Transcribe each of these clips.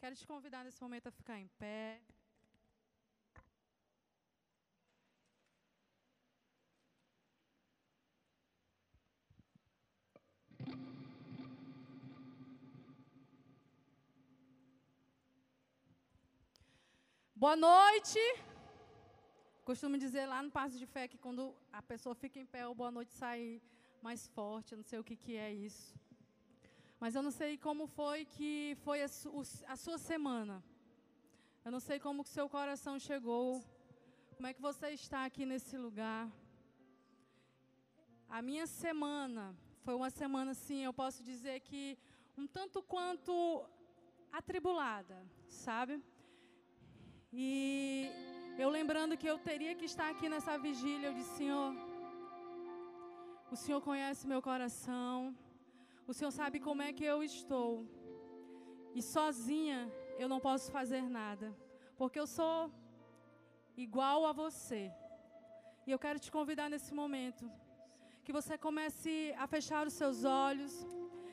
Quero te convidar nesse momento a ficar em pé. Boa noite. Costumo dizer lá no passo de fé que quando a pessoa fica em pé, o boa noite sai mais forte. Eu não sei o que, que é isso. Mas eu não sei como foi que foi a, a sua semana. Eu não sei como o seu coração chegou. Como é que você está aqui nesse lugar. A minha semana foi uma semana, sim, eu posso dizer que um tanto quanto atribulada, sabe? E eu lembrando que eu teria que estar aqui nessa vigília, eu disse, Senhor, o Senhor conhece meu coração, o Senhor sabe como é que eu estou. E sozinha eu não posso fazer nada, porque eu sou igual a você. E eu quero te convidar nesse momento que você comece a fechar os seus olhos,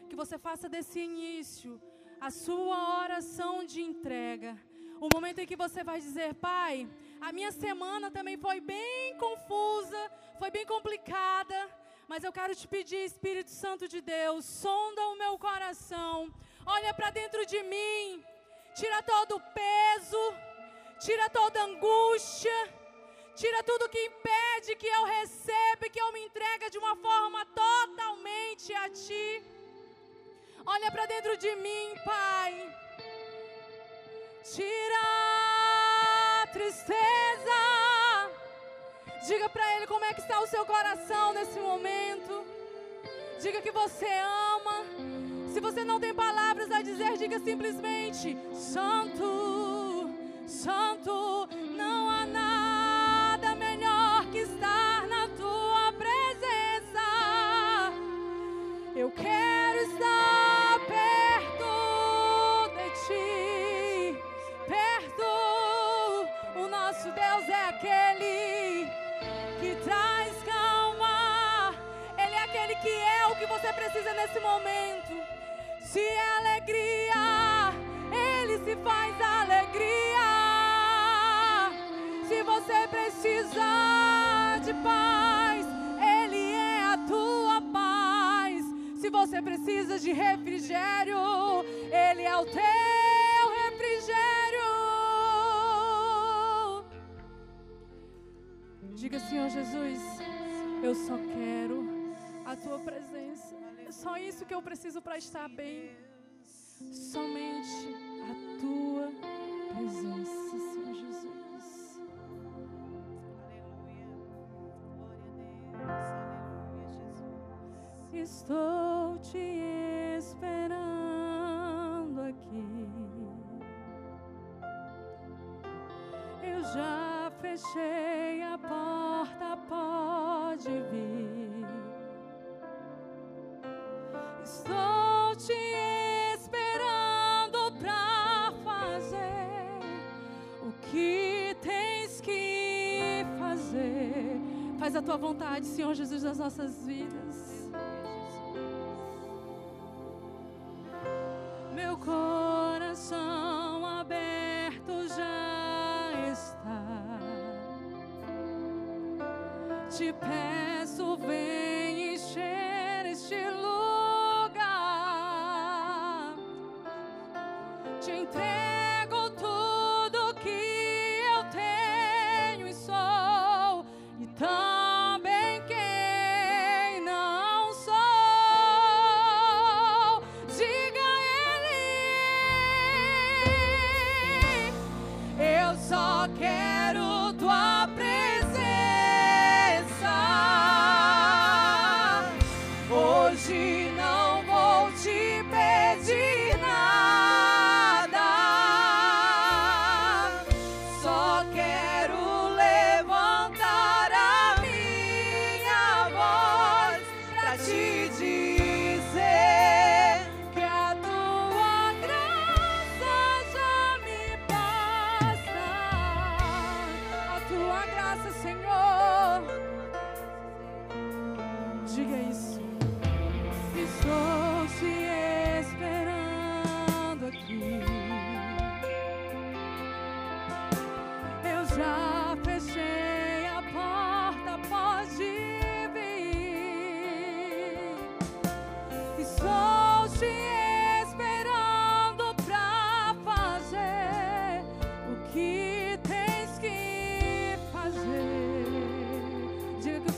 que você faça desse início a sua oração de entrega o momento em que você vai dizer, Pai, a minha semana também foi bem confusa, foi bem complicada, mas eu quero te pedir, Espírito Santo de Deus, sonda o meu coração, olha para dentro de mim, tira todo o peso, tira toda angústia, tira tudo que impede que eu receba, que eu me entregue de uma forma totalmente a Ti. Olha para dentro de mim, Pai. Tira a tristeza. Diga para Ele como é que está o seu coração nesse momento. Diga que você ama. Se você não tem palavras a dizer, diga simplesmente: Santo, Santo, momento. Se é alegria, Ele se faz alegria. Se você precisa de paz, Ele é a tua paz. Se você precisa de refrigério, Ele é o teu refrigério. Diga, Senhor Jesus, eu só quero tua presença. É só isso que eu preciso para estar bem. Somente a tua presença, Senhor Jesus. Aleluia. Glória a Deus. Aleluia, Jesus. Estou te esperando aqui. Eu já fechei a porta, pode vir. Estou te esperando pra fazer o que tens que fazer. Faz a tua vontade, Senhor Jesus, nas nossas vidas. Meu coração aberto já está. Te peço, vem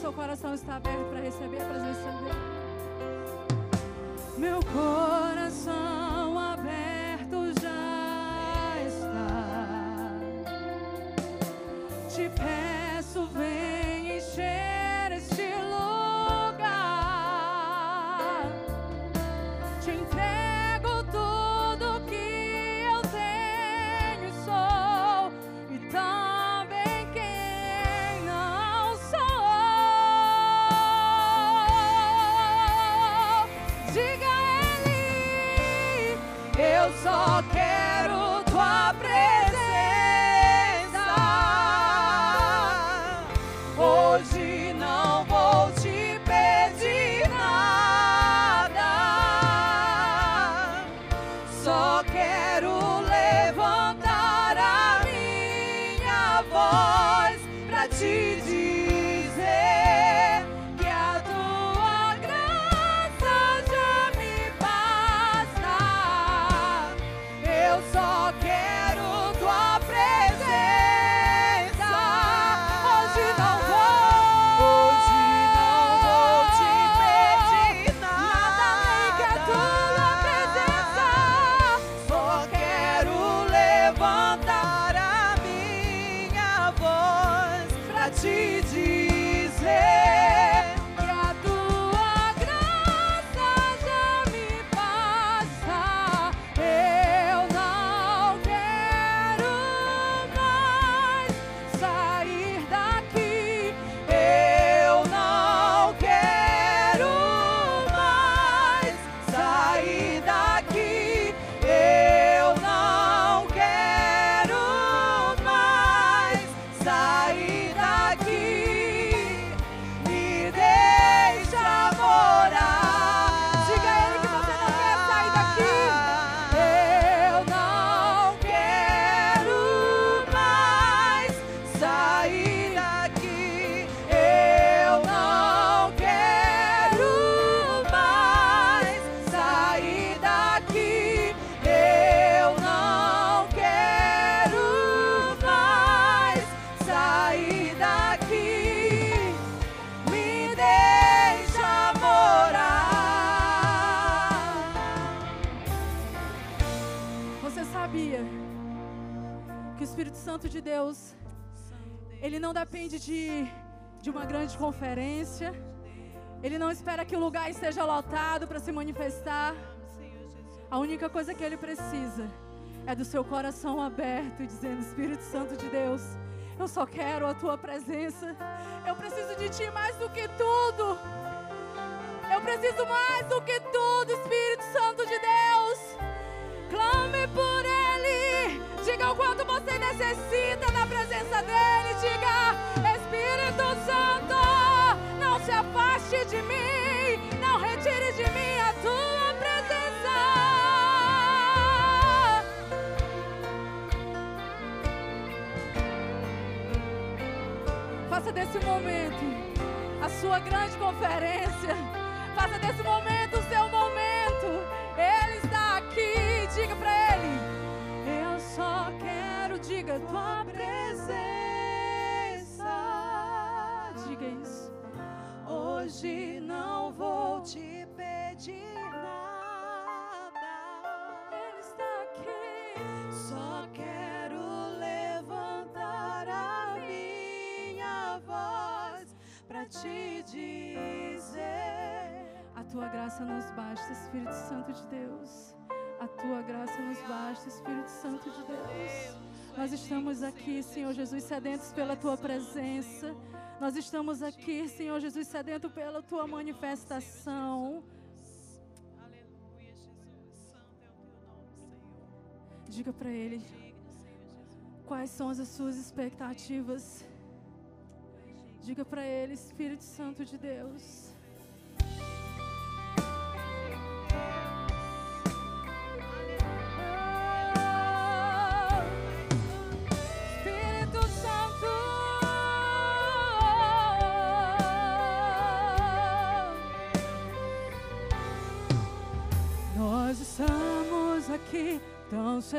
seu coração está aberto para receber a presença dele. Meu coração aberto já está. Te peço, vem conferência. Ele não espera que o lugar esteja lotado para se manifestar. A única coisa que ele precisa é do seu coração aberto e dizendo: Espírito Santo de Deus, eu só quero a tua presença. Eu preciso de ti mais do que tudo. Eu preciso mais do que tudo, Espírito Santo de Deus. Clame por Ele. Diga o quanto você necessita da presença dEle. Diga, de mim. Não retire de mim a tua presença. Faça desse momento a sua grande conferência. Faça desse momento o seu Hoje não vou te pedir nada. Ele está aqui. Só quero levantar a minha voz pra te dizer. A tua graça nos basta, Espírito Santo de Deus. A tua graça nos basta, Espírito Santo de Deus. Nós estamos aqui, Senhor Jesus, sedentos pela tua presença. Nós estamos aqui, Senhor Jesus, sedento pela tua manifestação. Aleluia, Jesus. Santo é o teu nome, Senhor. Diga para ele Jesus. quais são as suas expectativas. Diga para ele, Espírito Santo de Deus.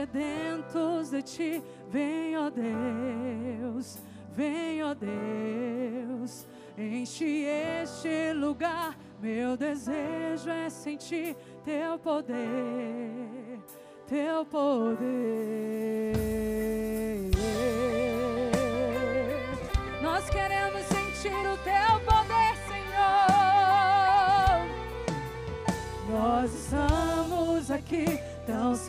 Sedentos de ti. Vem, ó Deus, vem, ó Deus, enche este lugar. Meu desejo é sentir teu poder, teu poder. Nós queremos sentir o teu poder, Senhor. Nós estamos aqui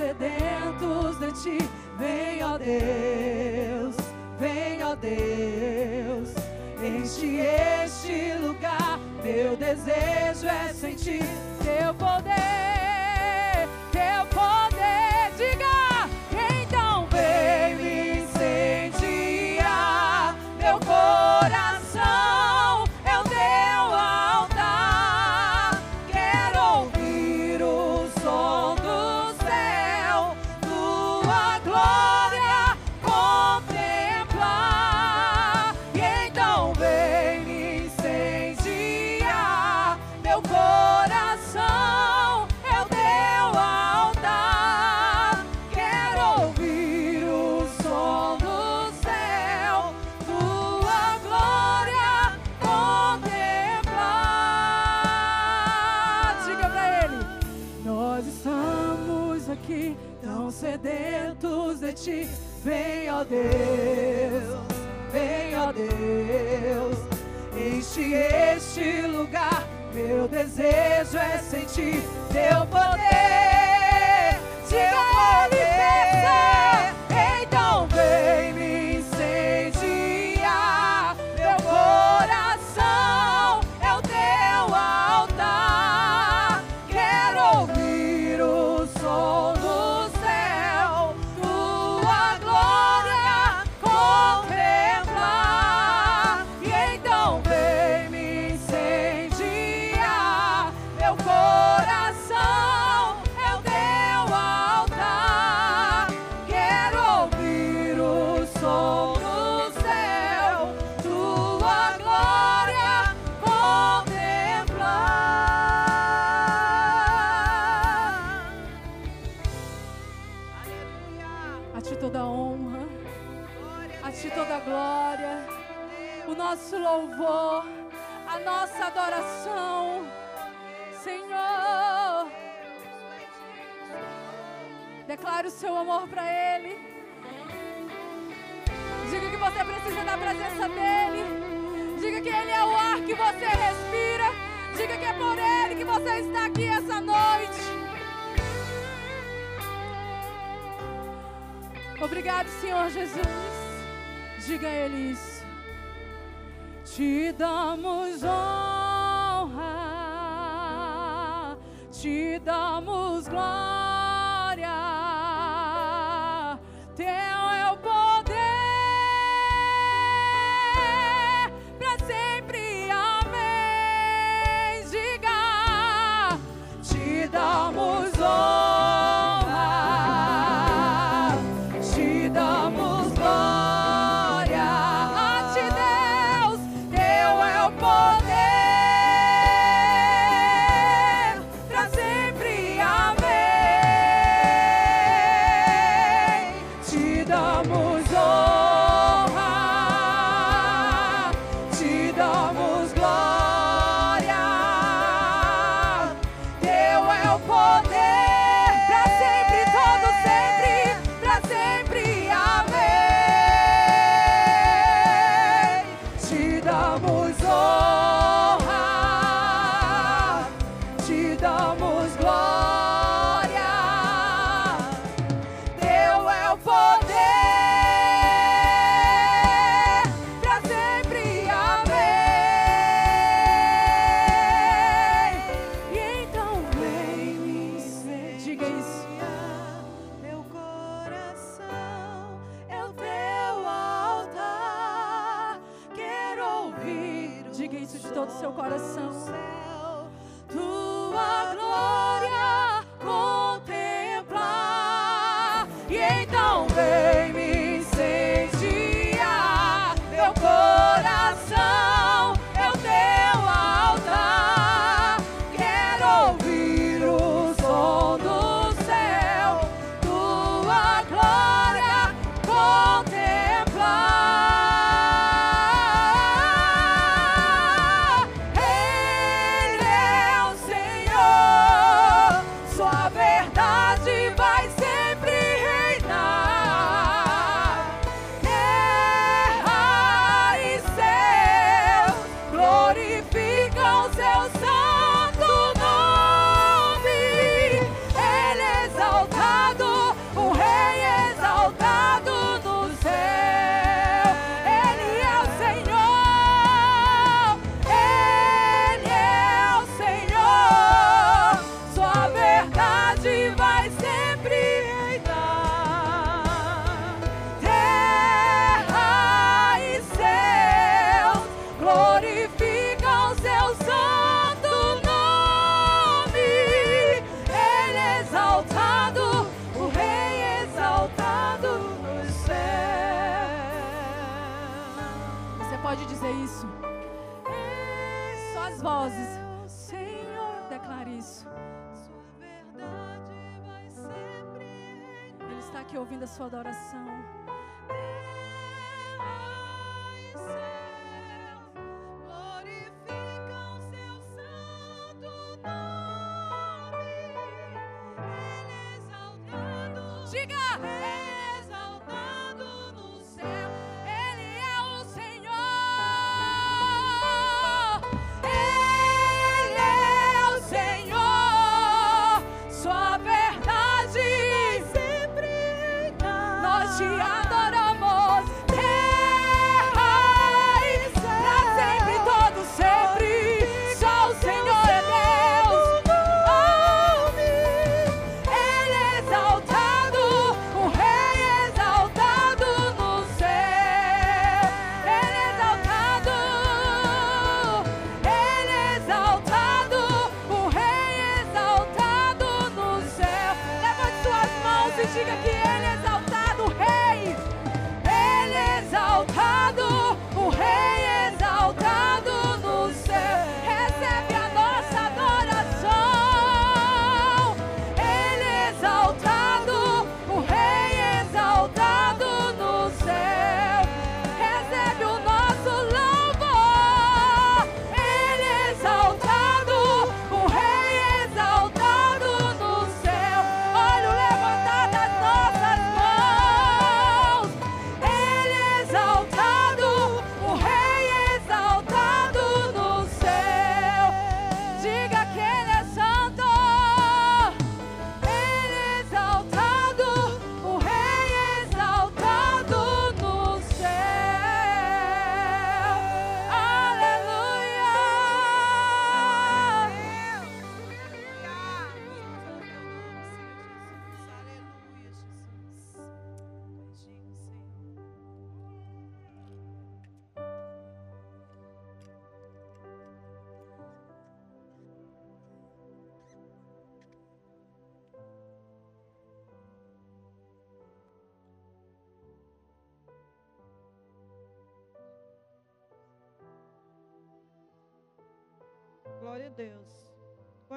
sedentos de ti. Vem, ó Deus, vem, ó Deus, enche este lugar. Meu desejo é sentir teu poder, Deus, vem, Deus, enche este lugar. Meu desejo é sentir teu poder. Diga a nosso louvor, a nossa adoração. Senhor, declare o seu amor para Ele. Diga que você precisa da presença dEle. Diga que Ele é o ar que você respira. Diga que é por Ele que você está aqui essa noite. Obrigado, Senhor Jesus. Diga a Ele isso. Te damos honra, te damos glória.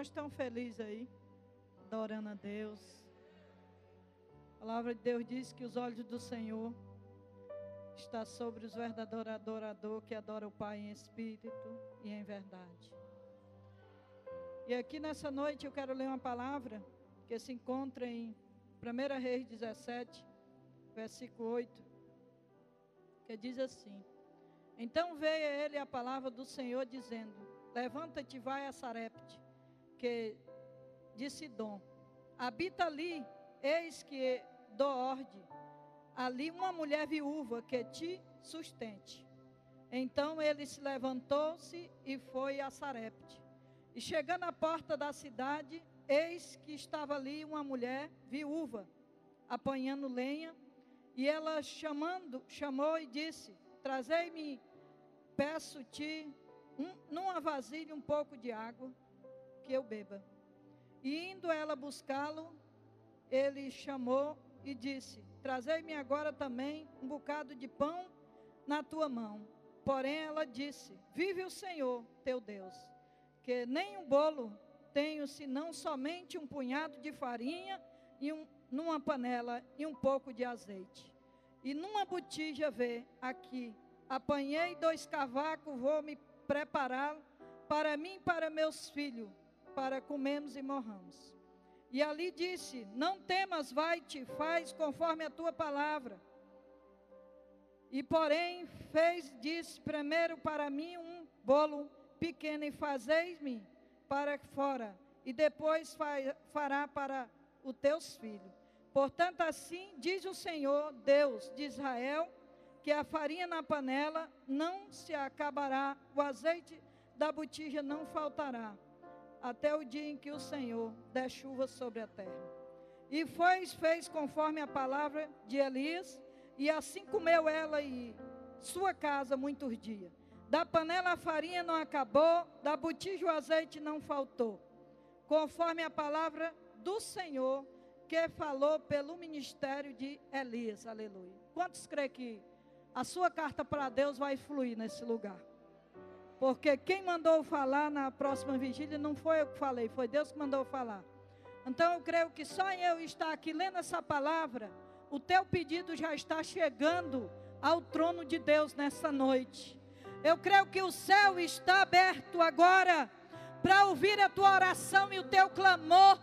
Estão felizes aí? Adorando a Deus. A palavra de Deus diz que os olhos do Senhor está sobre os verdadeiros adoradores que adoram o Pai em espírito e em verdade. E aqui nessa noite eu quero ler uma palavra que se encontra em 1 Reis 17, versículo 8, que diz assim: Então veio a ele a palavra do Senhor dizendo: Levanta-te vai a Sarepte, de Sidom. Habita ali, eis que dou ordem, ali uma mulher viúva que te sustente. Então ele se levantou-se e foi a Sarepte. E chegando à porta da cidade, eis que estava ali uma mulher viúva, apanhando lenha, e ela chamando, chamou e disse: Trazei-me, peço-te, um, numa vasilha um pouco de água, que eu beba. E indo ela buscá-lo, ele chamou e disse: Trazei-me agora também um bocado de pão na tua mão. Porém ela disse: Vive o Senhor, teu Deus, que nem um bolo tenho senão somente um punhado de farinha e um, numa panela e um pouco de azeite. E numa botija vê aqui, apanhei dois cavacos, vou me preparar para mim e para meus filhos, para comermos e morramos. E ali disse: Não temas, vai-te, faz conforme a tua palavra. E porém fez, disse, primeiro para mim um bolo pequeno e fazeis-me para fora, e depois fará para os teus filhos. Portanto, assim diz o Senhor, Deus de Israel, que a farinha na panela não se acabará, o azeite da botija não faltará, até o dia em que o Senhor der chuva sobre a terra. E foi, fez conforme a palavra de Elias, e assim comeu ela e sua casa muitos dias. Da panela a farinha não acabou, da botija o azeite não faltou. Conforme a palavra do Senhor que falou pelo ministério de Elias. Aleluia. Quantos creem que a sua carta para Deus vai fluir nesse lugar? Porque quem mandou falar na próxima vigília não foi eu que falei, foi Deus que mandou falar. Então eu creio que só eu estar aqui lendo essa palavra, o teu pedido já está chegando ao trono de Deus nessa noite. Eu creio que o céu está aberto agora para ouvir a tua oração e o teu clamor.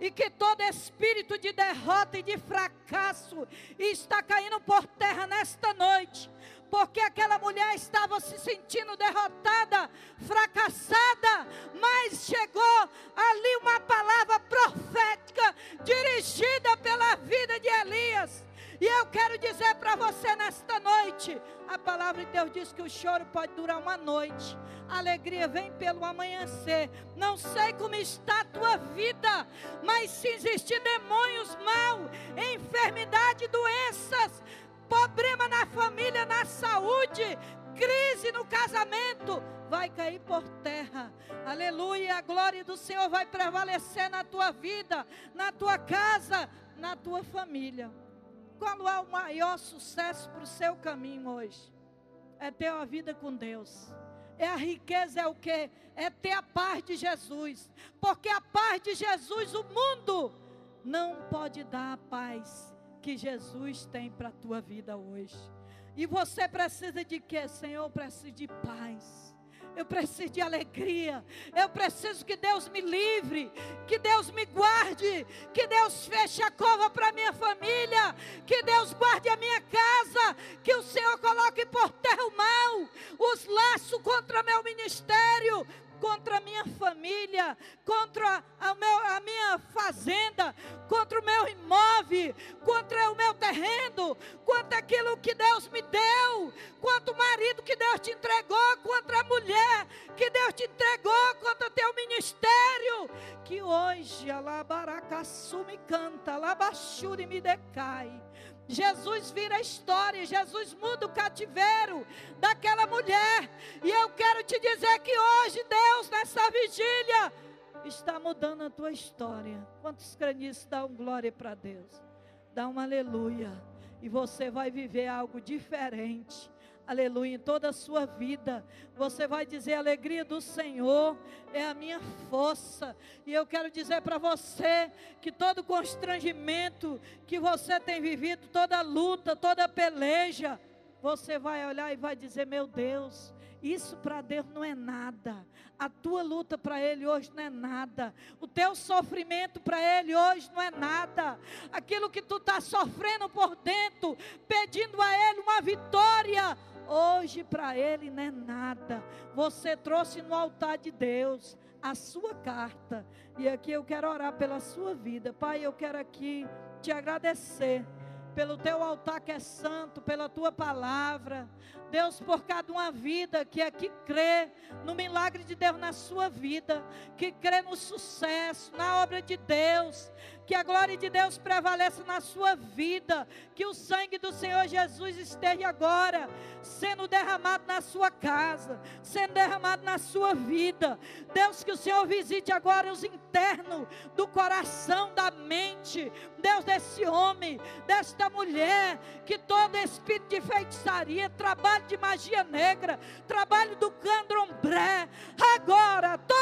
E que todo espírito de derrota e de fracasso está caindo por terra nesta noite porque aquela mulher estava se sentindo derrotada, fracassada, mas chegou ali uma palavra profética dirigida pela vida de Elias. E eu quero dizer para você nesta noite: a palavra de Deus diz que o choro pode durar uma noite, a alegria vem pelo amanhecer. Não sei como está a tua vida, mas se existir demônios mal, enfermidade, doenças, problema na família, na saúde, crise no casamento, vai cair por terra. Aleluia, a glória do Senhor vai prevalecer na tua vida, na tua casa, na tua família. Qual é o maior sucesso para o seu caminho hoje? É ter uma vida com Deus. É a riqueza, é o que? É ter a paz de Jesus. Porque a paz de Jesus, o mundo não pode dar a paz que Jesus tem para a tua vida hoje. E você precisa de quê? Senhor, eu preciso de paz. Eu preciso de alegria. Eu preciso que Deus me livre, que Deus me guarde, que Deus feche a cova para minha família, que Deus guarde a minha casa, que o Senhor coloque por terra o mal, os laços contra meu ministério, contra a minha família, contra a, meu, a minha fazenda, contra o meu imóvel, contra o meu terreno, contra aquilo que Deus me deu, contra o marido que Deus te entregou, contra a mulher que Deus te entregou, contra teu ministério, que hoje, Alabaracaçu me canta, Alabaxuri me decai Jesus vira a história, Jesus muda o cativeiro daquela mulher. E eu quero te dizer que hoje, Deus, nessa vigília, está mudando a tua história. Quantos? Dá um glória para Deus. Dá um aleluia. E você vai viver algo diferente aleluia, em toda a sua vida. Você vai dizer: a alegria do Senhor é a minha força. E eu quero dizer para você que todo constrangimento que você tem vivido, toda luta, toda peleja, você vai olhar e vai dizer: meu Deus. Isso para Deus não é nada. A tua luta para Ele hoje não é nada. O teu sofrimento para Ele hoje não é nada. Aquilo que tu está sofrendo por dentro, pedindo a Ele uma vitória, Hoje para ele não é nada. Você trouxe no altar de Deus a sua carta. E aqui eu quero orar pela sua vida. Pai, eu quero aqui te agradecer pelo teu altar que é santo, pela tua palavra. Deus, por cada uma vida que aqui crê no milagre de Deus na sua vida, que crê no sucesso, na obra de Deus, que a glória de Deus prevaleça na sua vida, que o sangue do Senhor Jesus esteja agora sendo derramado na sua casa, sendo derramado na sua vida. Deus, que o Senhor visite agora os internos do coração, da mente, Deus, desse homem, desta mulher, que todo espírito de feitiçaria, trabalho de magia negra, trabalho do candomblé, agora, todo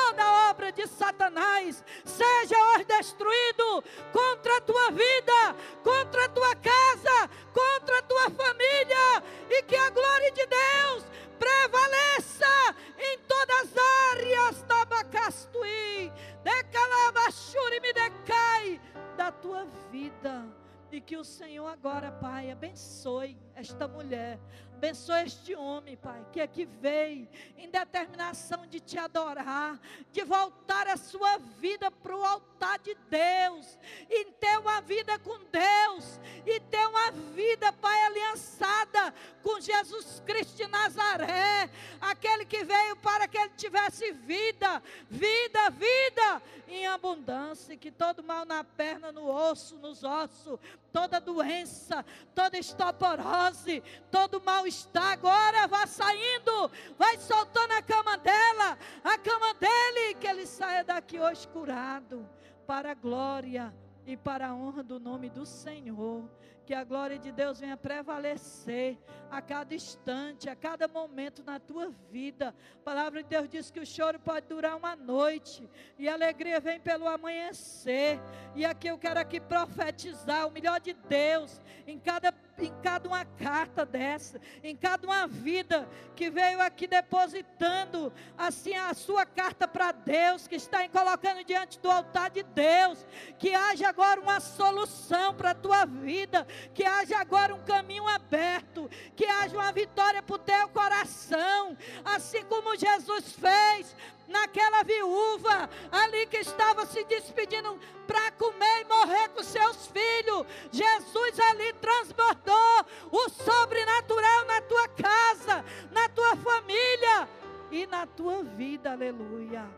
obra de Satanás seja hoje destruído contra a tua vida, contra a tua casa, contra a tua família, e que a glória de Deus prevaleça em todas as áreas da Bacastuí, decalabachuri me decai da tua vida. E que o Senhor agora, Pai, abençoe esta mulher, Abençoa este homem, Pai, que aqui veio em determinação de te adorar, de voltar a sua vida para o altar de Deus, e ter uma vida com Deus, e ter uma vida, Pai, aliançada com Jesus Cristo de Nazaré, aquele que veio para que ele tivesse vida, vida, vida em abundância, e que todo mal na perna, no osso, nos ossos, toda doença, toda estoporose, todo mal-estar, agora vá saindo, vai soltando a cama dela, a cama dele, que ele saia daqui hoje curado, para a glória e para a honra do nome do Senhor que a glória de Deus venha prevalecer a cada instante, a cada momento na tua vida. A palavra de Deus diz que o choro pode durar uma noite e a alegria vem pelo amanhecer. E aqui eu quero aqui profetizar o melhor de Deus em cada em cada uma carta dessa, em cada uma vida que veio aqui depositando assim a sua carta para Deus, que está colocando diante do altar de Deus, que haja agora uma solução para a tua vida, que haja agora um caminho aberto, que haja uma vitória para o teu coração, assim como Jesus fez naquela viúva ali que estava se despedindo para comer e morrer com seus filhos. Jesus ali transbordou o sobrenatural na tua casa, na tua família e na tua vida. Aleluia.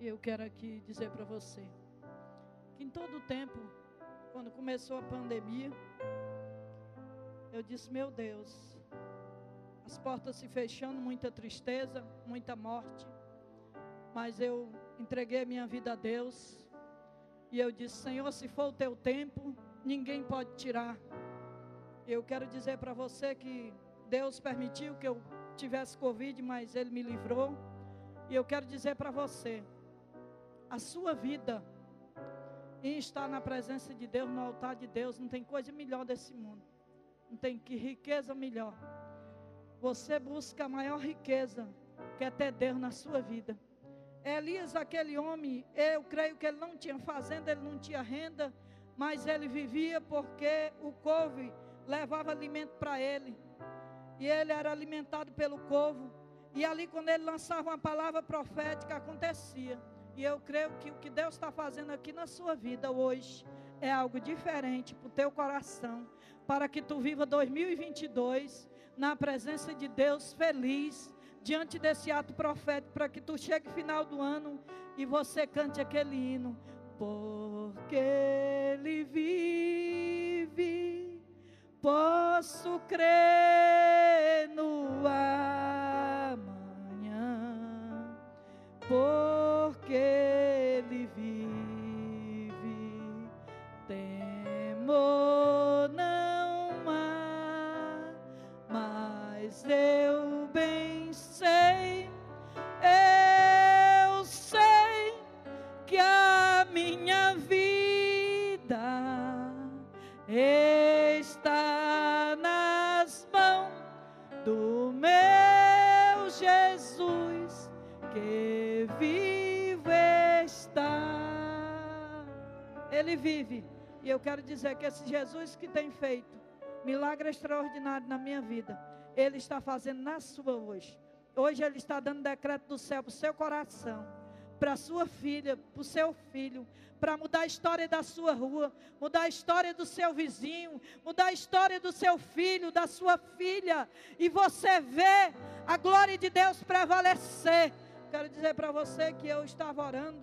E eu quero aqui dizer para você que em todo o tempo, quando começou a pandemia, eu disse: Meu Deus, as portas se fechando, muita tristeza, muita morte. Mas eu entreguei minha vida a Deus. E eu disse: Senhor, se for o teu tempo, ninguém pode tirar. Eu quero dizer para você que Deus permitiu que eu tivesse Covid, mas Ele me livrou. E eu quero dizer para você: a sua vida em estar na presença de Deus, no altar de Deus, não tem coisa melhor desse mundo. Não tem que riqueza melhor você busca a maior riqueza, que é ter Deus na sua vida. Elias, aquele homem, eu creio que ele não tinha fazenda, ele não tinha renda, mas ele vivia porque o couve levava alimento para ele. E ele era alimentado pelo couve. E ali, quando ele lançava uma palavra profética, acontecia. E eu creio que o que Deus está fazendo aqui na sua vida hoje é algo diferente para o teu coração, para que tu viva 2022 na presença de Deus, feliz, diante desse ato profético, para que tu chegue final do ano e você cante aquele hino. Porque Ele vive, posso crer no amanhã. Porque eu bem sei, eu sei que a minha vida está nas mãos do meu Jesus que vive está. Ele vive. E eu quero dizer que esse Jesus que tem feito milagre extraordinário na minha vida ele está fazendo na sua hoje. Hoje Ele está dando decreto do céu para o seu coração, para a sua filha, para o seu filho, para mudar a história da sua rua, mudar a história do seu vizinho, mudar a história do seu filho, da sua filha, e você vê a glória de Deus prevalecer. Quero dizer para você que eu estava orando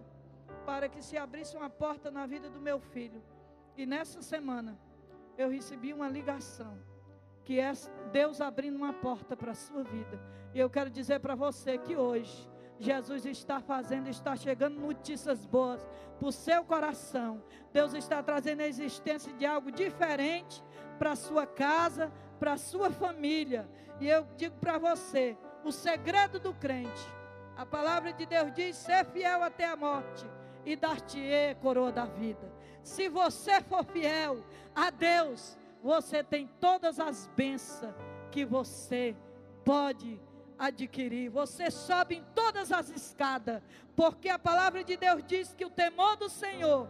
para que se abrisse uma porta na vida do meu filho, e nessa semana eu recebi uma ligação que é Deus abrindo uma porta para a sua vida. E eu quero dizer para você que hoje Jesus está fazendo, está chegando notícias boas para o seu coração. Deus está trazendo a existência de algo diferente para a sua casa, para a sua família. E eu digo para você: o segredo do crente. A palavra de Deus diz: ser fiel até a morte e dar-te-ei coroa da vida. Se você for fiel a Deus, você tem todas as bênçãos que você pode adquirir. Você sobe em todas as escadas, porque a palavra de Deus diz que o temor do Senhor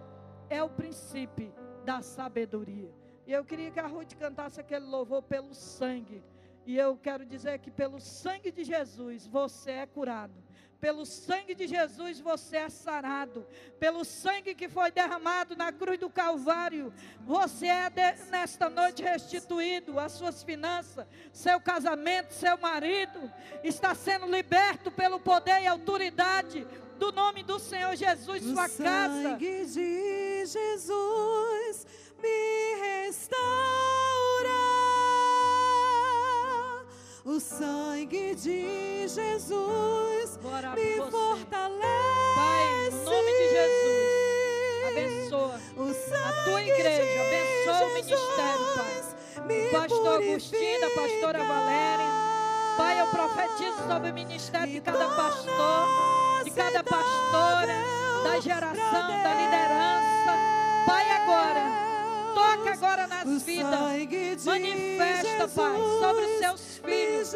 é o princípio da sabedoria. E eu queria que a Ruth cantasse aquele louvor pelo sangue. E eu quero dizer que pelo sangue de Jesus você é curado. Pelo sangue de Jesus você é sarado. Pelo sangue que foi derramado na cruz do Calvário, você é de, nesta noite restituído. As suas finanças, seu casamento, seu marido está sendo liberto pelo poder e autoridade do nome do Senhor Jesus, sua o casa. sangue de Jesus me restaura. O sangue de Jesus orar me você. fortalece. Pai, no nome de Jesus, abençoa a tua igreja, abençoa o ministério, Pai. O pastor Agostinho, da pastora. Valéria. Pai, eu profetizo sobre o ministério de cada pastor, de cada pastora, da geração, da liderança. Pai, agora, toca agora nas vidas. Manifesta, Pai, sobre os seus filhos,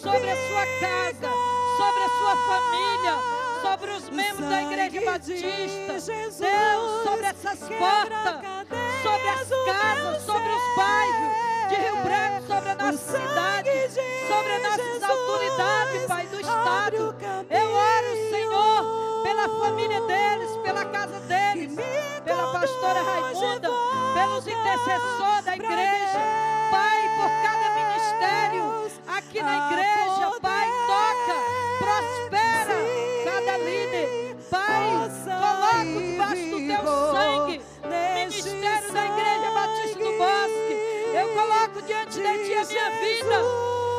sobre a sua casa, sobre a sua família, sobre os membros da Igreja Batista. Deus, sobre essas portas, sobre as casas, sobre os bairros de Rio Branco, sobre a nossa cidade, sobre as nossas autoridades, Pai, do Estado. Eu oro, Senhor, pela família deles, pela casa deles, pela pastora Raimunda, pelos intercessores da igreja, Pai, por cada ministério aqui na igreja, Pai, toca, prospera cada líder, Pai, coloca debaixo do teu sangue, ministério da Igreja Batista do Bosque, eu coloco diante de ti a minha vida.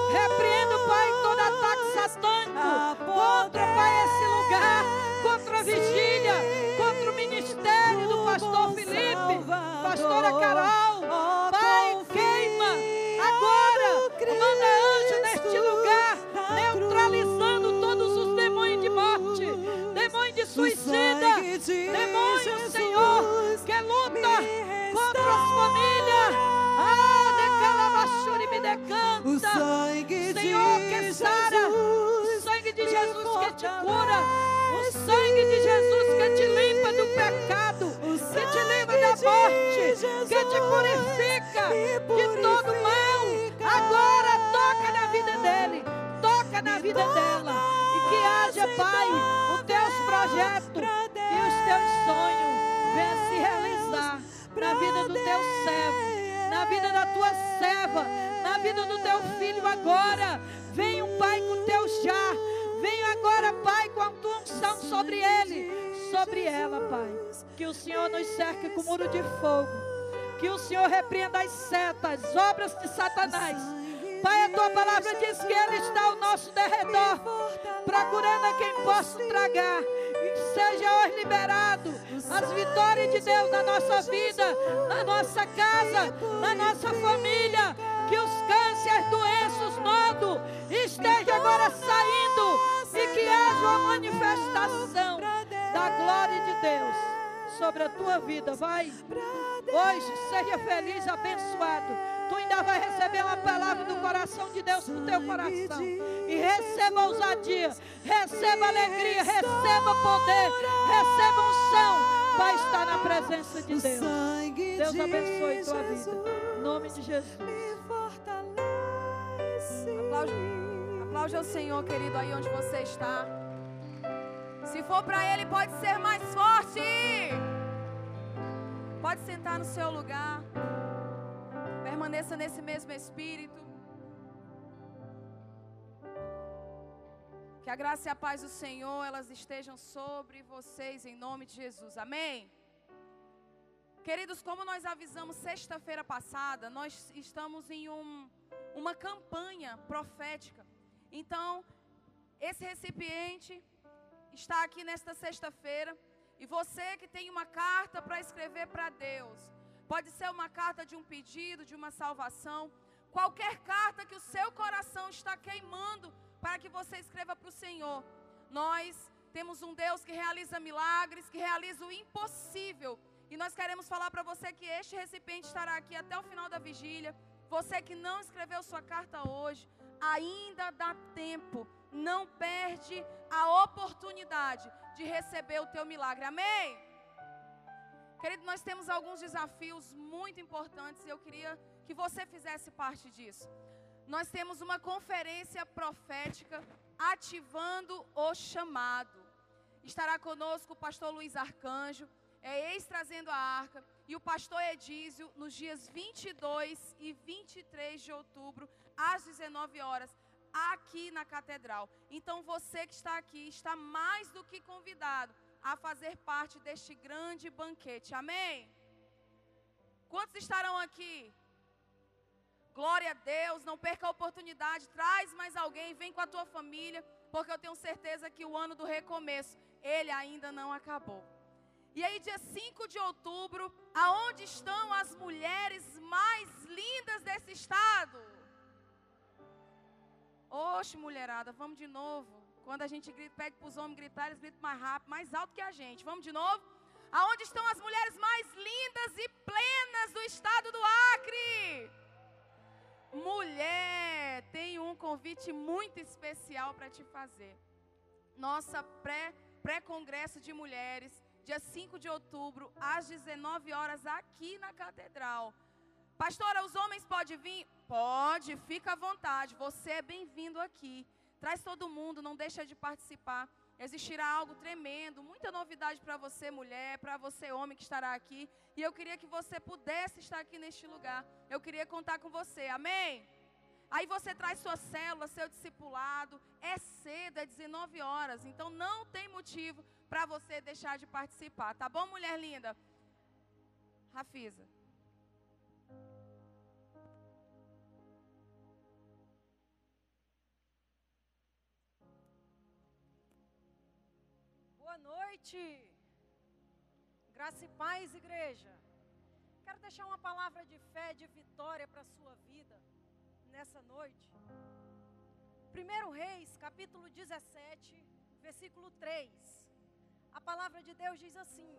Repreendo, Pai, todo ataque satânico contra, Pai, esse lugar, contra a vigília, contra o ministério do pastor Felipe, pastora Carol. Pai, queima. agora, manda anjo neste lugar, neutralizando todos os demônios de morte, demônio de suicida, demônio, Senhor, que luta contra as famílias. Ah, decalabachuri me decanta. sangue Senhor, que sara, o sangue de Jesus que te cura, sangue de Jesus que te limpa do pecado, que te livra da morte, que te purifica de todo mal. Agora toca na vida dele, toca na vida dela, e que haja, Pai, os teus projetos e os teus sonhos venham se realizar na vida do teu servo, na vida da tua serva, na vida do teu filho agora. Venha, Pai, com o teu já. Agora, Pai, com a tua unção sobre ele, sobre ela, Pai. Que o Senhor nos cerque com muro de fogo. Que o Senhor repreenda as setas, as obras de Satanás. Pai, a tua palavra diz que ele está ao nosso derredor, procurando a quem possa tragar. Seja hoje liberado as vitórias de Deus na nossa vida, na nossa casa, na nossa família. Que os cânceres, doenças, os nodos estejam agora saindo e que haja uma manifestação da glória de Deus sobre a tua vida. Vai hoje, seja feliz, abençoado. Tu ainda vai receber uma palavra do coração de Deus no teu coração. E receba ousadia, receba alegria, receba poder, receba unção para estar na presença de Deus. Deus de abençoe tua vida. Em nome de Jesus. me fortalece. Aplaude, aplaude ao Senhor, querido, aí onde você está. Se for para Ele, pode ser mais forte. Pode sentar no seu lugar. Permaneça nesse mesmo espírito. Que a graça e a paz do Senhor, elas estejam sobre vocês em nome de Jesus. Amém. Queridos, como nós avisamos sexta-feira passada, nós estamos em um, uma campanha profética. Então, esse recipiente está aqui nesta sexta-feira. E você que tem uma carta para escrever para Deus, pode ser uma carta de um pedido, de uma salvação, qualquer carta que o seu coração está queimando para que você escreva para o Senhor. Nós temos um Deus que realiza milagres, que realiza o impossível. E nós queremos falar para você que este recipiente estará aqui até o final da vigília. Você que não escreveu sua carta hoje, ainda dá tempo. Não perde a oportunidade de receber o teu milagre. Amém? Querido, nós temos alguns desafios muito importantes e eu queria que você fizesse parte disso. Nós temos uma conferência profética ativando o chamado. Estará conosco o pastor Luiz Arcanjo, é ex trazendo a arca, e o pastor Edísio nos dias 22 e 23 de outubro, às 19 horas, aqui na catedral. Então você que está aqui está mais do que convidado a fazer parte deste grande banquete. Amém? Quantos estarão aqui? Glória a Deus, não perca a oportunidade, traz mais alguém, vem com a tua família, porque eu tenho certeza que o ano do recomeço, ele ainda não acabou. E aí, dia 5 de outubro, aonde estão as mulheres mais lindas desse estado? Oxe, mulherada, vamos de novo. Quando a gente grita, pede para os homens gritar, eles gritam mais rápido, mais alto que a gente. Vamos de novo? Aonde estão as mulheres mais lindas e plenas do estado do Acre? Mulher, tem um convite muito especial para te fazer. Nossa pré-congresso pré de mulheres, dia 5 de outubro, às 19 horas, aqui na catedral. Pastora, os homens podem vir? Pode, fica à vontade. Você é bem-vindo aqui. Traz todo mundo, não deixa de participar. Existirá algo tremendo, muita novidade para você, mulher, para você, homem que estará aqui. E eu queria que você pudesse estar aqui neste lugar. Eu queria contar com você, amém? Aí você traz sua célula, seu discipulado. É cedo, é 19 horas. Então não tem motivo para você deixar de participar. Tá bom, mulher linda? Rafisa. noite. Graça e paz, igreja. Quero deixar uma palavra de fé, de vitória para a sua vida nessa noite. 1 Reis, capítulo 17, versículo 3. A palavra de Deus diz assim: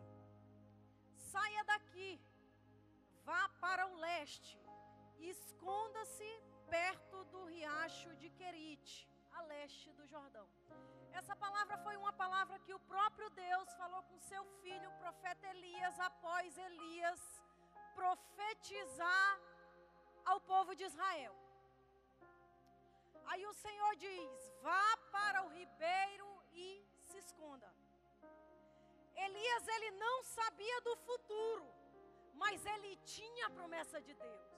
Saia daqui, vá para o leste e esconda-se perto do riacho de Querite, a leste do Jordão. Essa palavra foi uma palavra que o próprio Deus falou com seu filho, o profeta Elias, após Elias profetizar ao povo de Israel. Aí o Senhor diz: vá para o ribeiro e se esconda. Elias ele não sabia do futuro, mas ele tinha a promessa de Deus.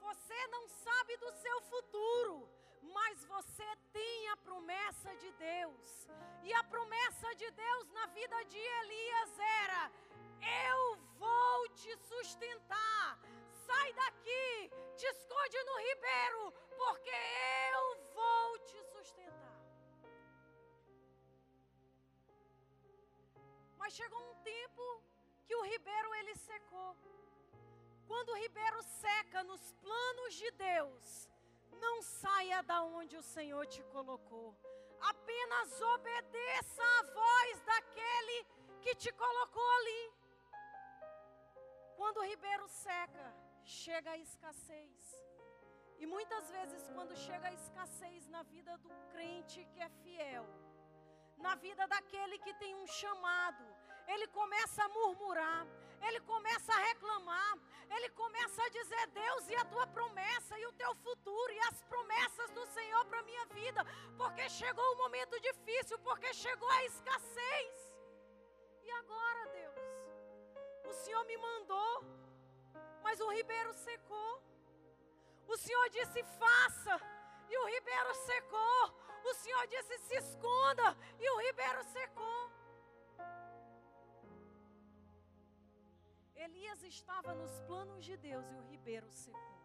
Você não sabe do seu futuro, mas você tem a promessa de Deus. E a promessa de Deus na vida de Elias era: Eu vou te sustentar. Sai daqui, te esconde no ribeiro, porque eu vou te Mas chegou um tempo que o ribeiro ele secou. Quando o ribeiro seca nos planos de Deus, não saia da onde o Senhor te colocou. Apenas obedeça a voz daquele que te colocou ali. Quando o ribeiro seca, chega a escassez. E muitas vezes, quando chega a escassez na vida do crente que é fiel, na vida daquele que tem um chamado, ele começa a murmurar, ele começa a reclamar, ele começa a dizer: Deus, e a tua promessa, e o teu futuro, e as promessas do Senhor para a minha vida, porque chegou o um momento difícil, porque chegou a escassez. E agora, Deus, o Senhor me mandou, mas o ribeiro secou. O Senhor disse: faça, e o ribeiro secou. O Senhor disse: se esconda, e o ribeiro secou. Elias estava nos planos de Deus e o ribeiro secou.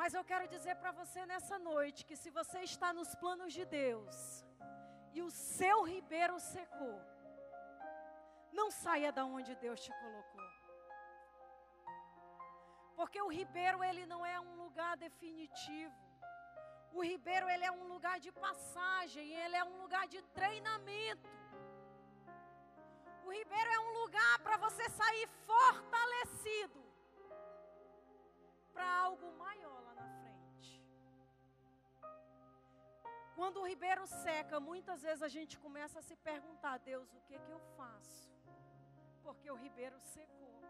Mas eu quero dizer para você nessa noite que se você está nos planos de Deus e o seu ribeiro secou, não saia da onde Deus te colocou. Porque o ribeiro ele não é um lugar definitivo. O Ribeiro ele é um lugar de passagem, ele é um lugar de treinamento. O Ribeiro é um lugar para você sair fortalecido para algo maior lá na frente. Quando o ribeiro seca, muitas vezes a gente começa a se perguntar: Deus, o que que eu faço? Porque o ribeiro secou.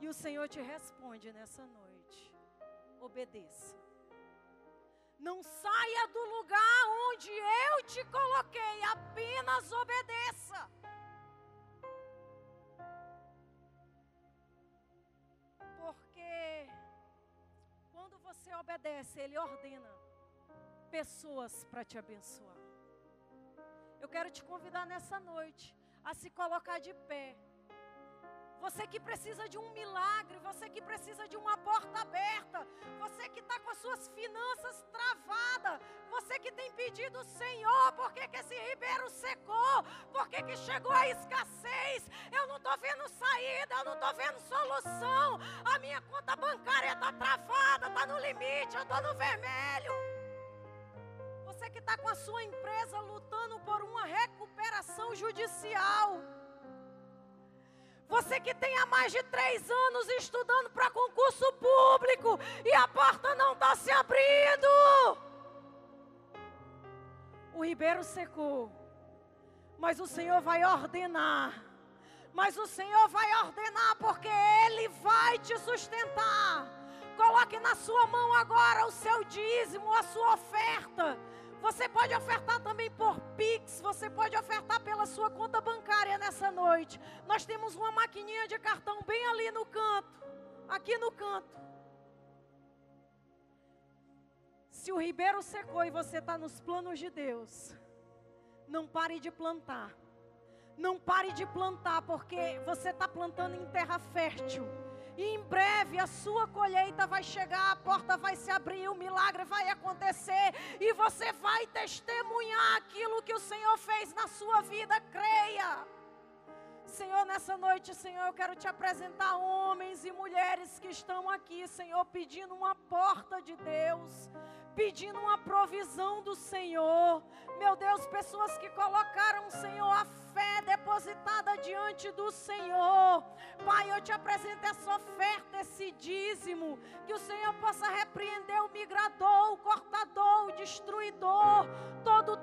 E o Senhor te responde nessa noite: obedeça. Não saia do lugar onde eu te coloquei, apenas obedeça. Você obedece, Ele ordena pessoas para te abençoar. Eu quero te convidar nessa noite a se colocar de pé. Você que precisa de um milagre, você que precisa de uma porta aberta, você que está com as suas finanças travadas, você que tem pedido, Senhor, por que, que esse ribeiro secou? Por que, que chegou a escassez? Eu não estou vendo saída, eu não estou vendo solução. A minha conta bancária está travada, está no limite, eu estou no vermelho. Você que está com a sua empresa lutando por uma recuperação judicial. Você que tem há mais de três anos estudando para concurso público e a porta não está se abrindo. O ribeiro secou, mas o Senhor vai ordenar. Mas o Senhor vai ordenar porque Ele vai te sustentar. Coloque na sua mão agora o seu dízimo, a sua oferta. Você pode ofertar também por Pix, você pode ofertar pela sua conta bancária nessa noite. Nós temos uma maquininha de cartão bem ali no canto, aqui no canto. Se o ribeiro secou e você está nos planos de Deus, não pare de plantar. Não pare de plantar, porque você está plantando em terra fértil. E em breve a sua colheita vai chegar, a porta vai se abrir, o milagre vai acontecer e você vai testemunhar aquilo que o Senhor fez na sua vida. Creia. Senhor, nessa noite, Senhor, eu quero te apresentar homens e mulheres que estão aqui, Senhor, pedindo uma porta de Deus, pedindo uma provisão do Senhor. Meu Deus, pessoas que colocaram, Senhor, a fé depositada diante do Senhor. Pai, eu te apresento essa oferta, esse dízimo, que o Senhor possa repreender o migrador, o cortador, o destruidor, todo o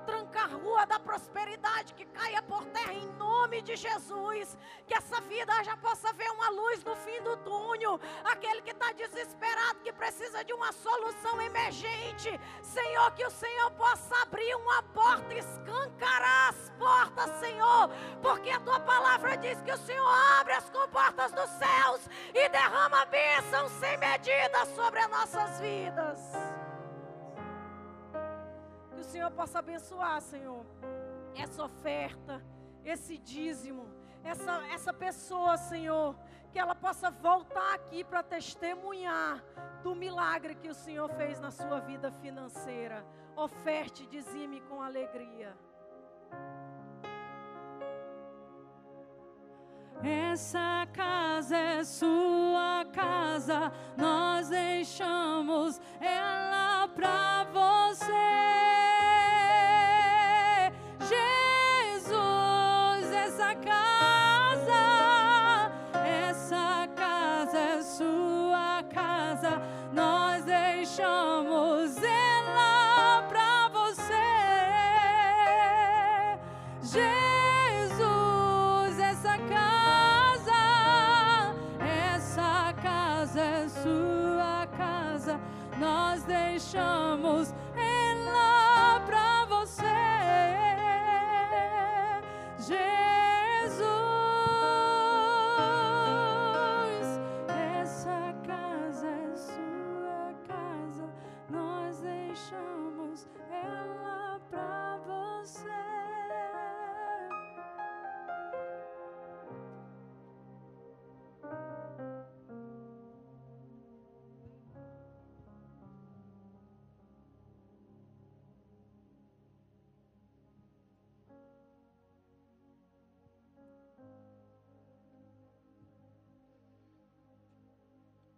tranca-rua da prosperidade que caia por terra em nome de Jesus. Que essa vida já possa ver uma luz no fim do túnel. Aquele que está desesperado, que precisa de uma solução emergente. Senhor, que o Senhor possa abrir uma porta, escancarar as portas, Senhor, porque a tua palavra diz que o Senhor abre as comportas dos céus e derrama bênção sem medida sobre as nossas vidas. O Senhor possa abençoar, Senhor, essa oferta, esse dízimo, essa, essa pessoa, Senhor, que ela possa voltar aqui para testemunhar do milagre que o Senhor fez na sua vida financeira. Oferte, dizime com alegria. Essa casa é sua casa, nós deixamos ela pra você.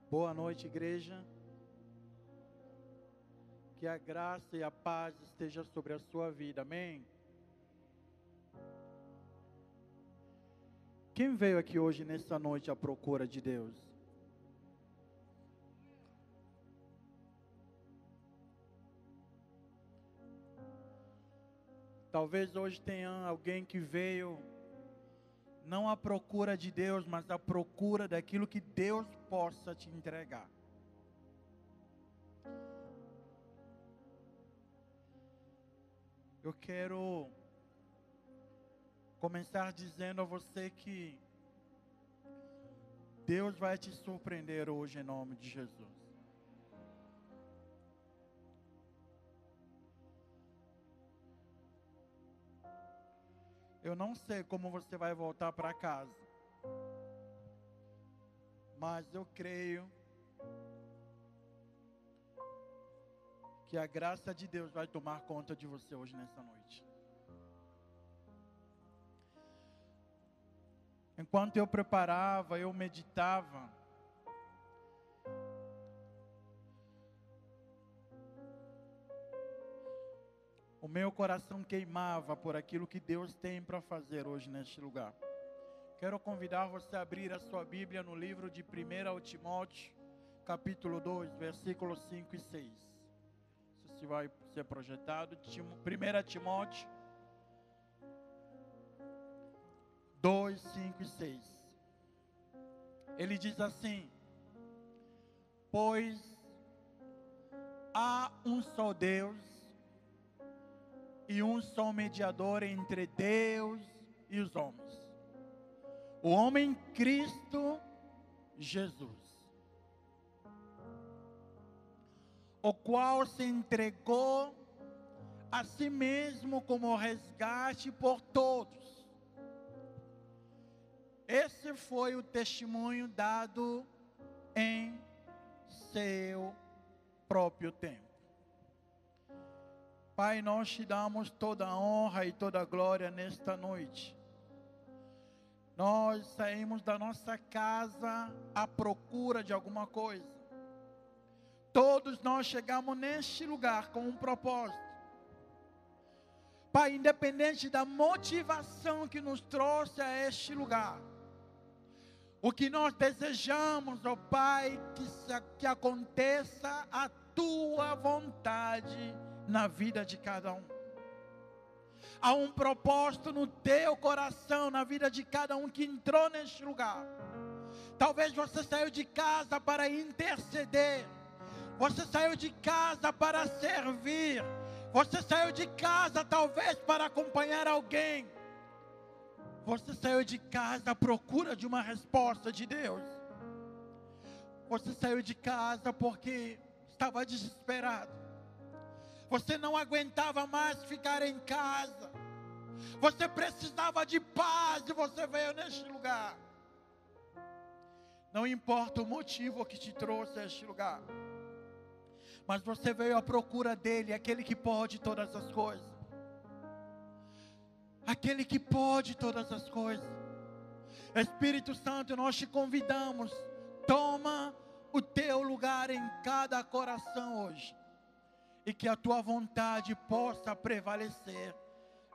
Boa noite, igreja. Que a graça e a paz esteja sobre a sua vida. Amém. Quem veio aqui hoje nessa noite à procura de Deus? Talvez hoje tenha alguém que veio não à procura de Deus, mas à procura daquilo que Deus possa te entregar. Eu quero começar dizendo a você que Deus vai te surpreender hoje em nome de Jesus. Eu não sei como você vai voltar para casa. Mas eu creio que a graça de Deus vai tomar conta de você hoje nessa noite. Enquanto eu preparava, eu meditava. O meu coração queimava por aquilo que Deus tem para fazer hoje neste lugar. Quero convidar você a abrir a sua Bíblia no livro de 1 Timóteo, capítulo 2, versículos 5 e 6. Isso vai ser projetado. 1 Timóteo 2, 5 e 6. Ele diz assim: Pois há um só Deus e um só mediador entre Deus e os homens. O homem Cristo Jesus. O qual se entregou a si mesmo como resgate por todos. Esse foi o testemunho dado em seu próprio tempo. Pai, nós te damos toda a honra e toda a glória nesta noite. Nós saímos da nossa casa à procura de alguma coisa. Todos nós chegamos neste lugar com um propósito. Pai, independente da motivação que nos trouxe a este lugar, o que nós desejamos, ó oh Pai, que, que aconteça a tua vontade na vida de cada um. Há um propósito no teu coração, na vida de cada um que entrou neste lugar. Talvez você saiu de casa para interceder. Você saiu de casa para servir. Você saiu de casa talvez para acompanhar alguém. Você saiu de casa à procura de uma resposta de Deus. Você saiu de casa porque estava desesperado você não aguentava mais ficar em casa. Você precisava de paz e você veio neste lugar. Não importa o motivo que te trouxe a este lugar. Mas você veio à procura dele, aquele que pode todas as coisas. Aquele que pode todas as coisas. Espírito Santo, nós te convidamos. Toma o teu lugar em cada coração hoje e que a tua vontade possa prevalecer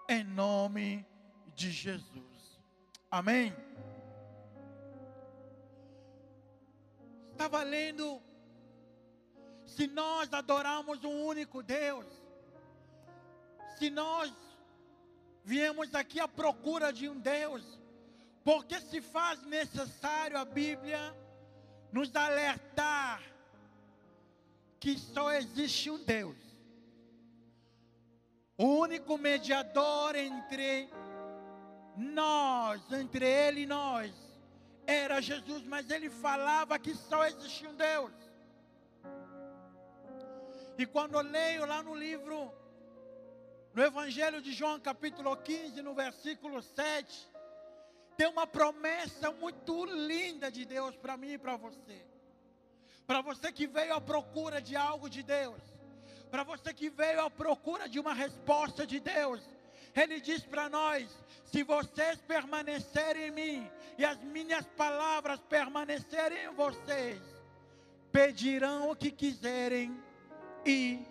em nome de Jesus. Amém. Estava lendo se nós adoramos um único Deus, se nós viemos aqui à procura de um Deus, porque se faz necessário a Bíblia nos alertar que só existe um Deus. O único mediador entre nós, entre Ele e nós, era Jesus, mas ele falava que só existia um Deus. E quando eu leio lá no livro, no Evangelho de João, capítulo 15, no versículo 7, tem uma promessa muito linda de Deus para mim e para você. Para você que veio à procura de algo de Deus, para você que veio à procura de uma resposta de Deus, Ele diz para nós: se vocês permanecerem em mim e as minhas palavras permanecerem em vocês, pedirão o que quiserem e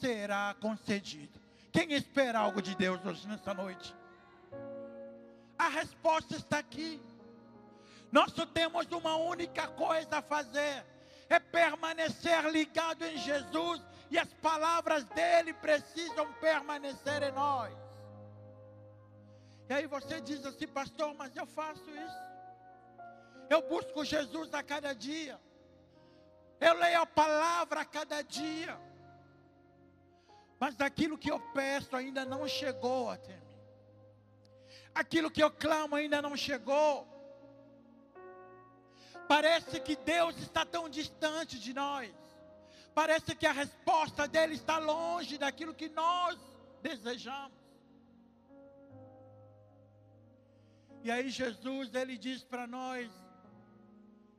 será concedido. Quem espera algo de Deus hoje nessa noite? A resposta está aqui. Nós só temos uma única coisa a fazer: é permanecer ligado em Jesus e as palavras dele precisam permanecer em nós. E aí você diz assim, pastor, mas eu faço isso. Eu busco Jesus a cada dia. Eu leio a palavra a cada dia. Mas aquilo que eu peço ainda não chegou até mim. Aquilo que eu clamo ainda não chegou. Parece que Deus está tão distante de nós. Parece que a resposta dele está longe daquilo que nós desejamos. E aí Jesus ele diz para nós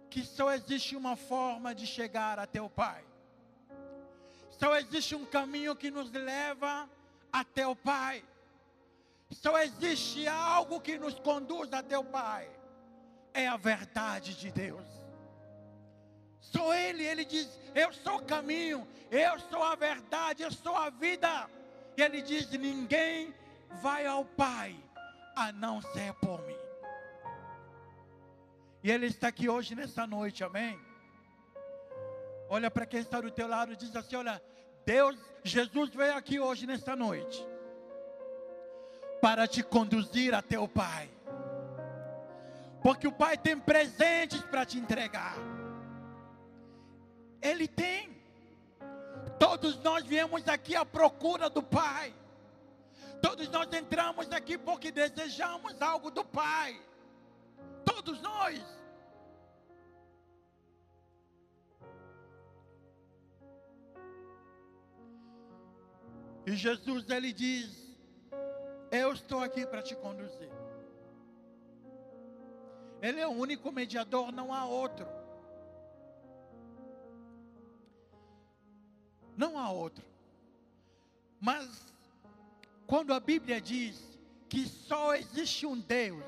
que só existe uma forma de chegar até o Pai. Só existe um caminho que nos leva até o Pai. Só existe algo que nos conduz até o Pai. É a verdade de Deus. Só Ele, Ele diz: Eu sou o caminho, eu sou a verdade, eu sou a vida. E Ele diz: Ninguém vai ao Pai a não ser por mim. E Ele está aqui hoje nessa noite, amém? Olha para quem está do teu lado e diz assim: Olha, Deus, Jesus veio aqui hoje nessa noite para te conduzir até o Pai. Porque o Pai tem presentes para te entregar. Ele tem. Todos nós viemos aqui à procura do Pai. Todos nós entramos aqui porque desejamos algo do Pai. Todos nós. E Jesus ele diz: Eu estou aqui para te conduzir. Ele é o único mediador, não há outro. Não há outro. Mas quando a Bíblia diz que só existe um Deus,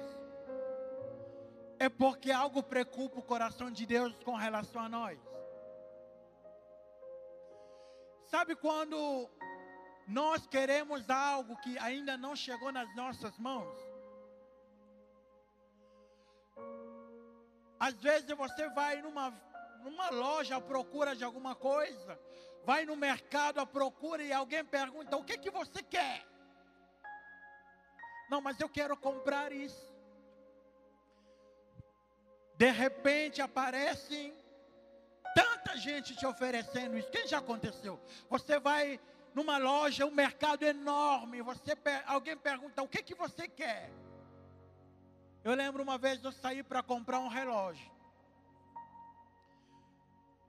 é porque algo preocupa o coração de Deus com relação a nós. Sabe quando nós queremos algo que ainda não chegou nas nossas mãos? Às vezes você vai numa, numa loja à procura de alguma coisa, vai no mercado à procura e alguém pergunta: o que, que você quer? Não, mas eu quero comprar isso. De repente aparecem tanta gente te oferecendo isso. Quem já aconteceu? Você vai numa loja, um mercado enorme, você alguém pergunta: "O que que você quer?" Eu lembro uma vez eu saí para comprar um relógio.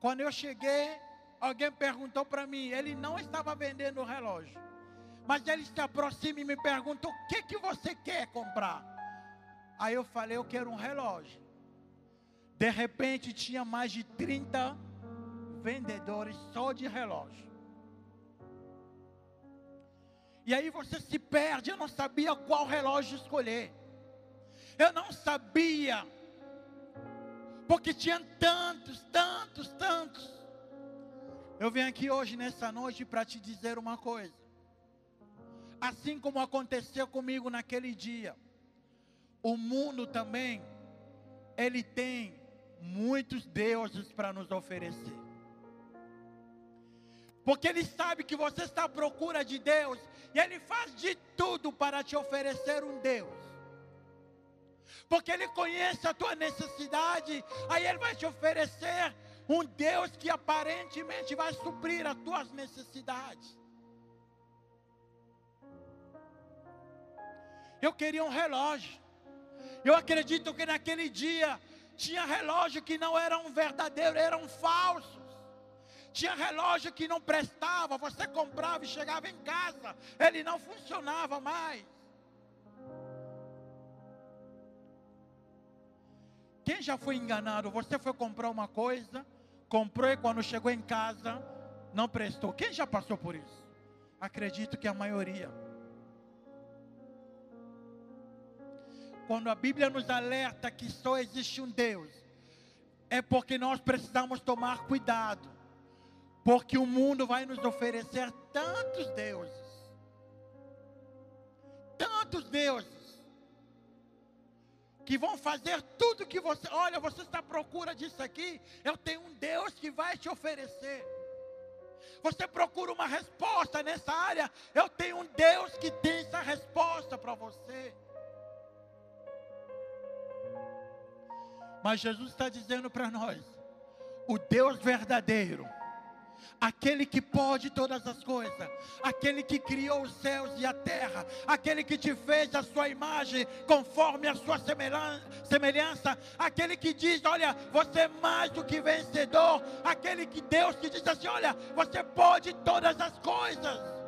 Quando eu cheguei, alguém perguntou para mim, ele não estava vendendo o relógio. Mas ele se aproxima e me pergunta: "O que que você quer comprar?" Aí eu falei: "Eu quero um relógio." De repente tinha mais de 30 vendedores só de relógio. E aí você se perde, eu não sabia qual relógio escolher. Eu não sabia. Porque tinha tantos, tantos, tantos. Eu venho aqui hoje nessa noite para te dizer uma coisa. Assim como aconteceu comigo naquele dia, o mundo também ele tem muitos deuses para nos oferecer. Porque Ele sabe que você está à procura de Deus, e Ele faz de tudo para te oferecer um Deus. Porque Ele conhece a tua necessidade, aí Ele vai te oferecer um Deus que aparentemente vai suprir as tuas necessidades. Eu queria um relógio. Eu acredito que naquele dia tinha relógio que não eram verdadeiros, eram falsos. Tinha relógio que não prestava, você comprava e chegava em casa, ele não funcionava mais. Quem já foi enganado? Você foi comprar uma coisa, comprou e quando chegou em casa, não prestou. Quem já passou por isso? Acredito que a maioria. quando a Bíblia nos alerta que só existe um Deus, é porque nós precisamos tomar cuidado, Porque o mundo vai nos oferecer tantos deuses. Tantos deuses. Que vão fazer tudo que você. Olha, você está à procura disso aqui. Eu tenho um Deus que vai te oferecer. Você procura uma resposta nessa área. Eu tenho um Deus que tem essa resposta para você. Mas Jesus está dizendo para nós: o Deus verdadeiro, aquele que pode todas as coisas, aquele que criou os céus e a terra, aquele que te fez a sua imagem conforme a sua semelhança, aquele que diz: Olha, você é mais do que vencedor, aquele que Deus que diz assim: Olha, você pode todas as coisas.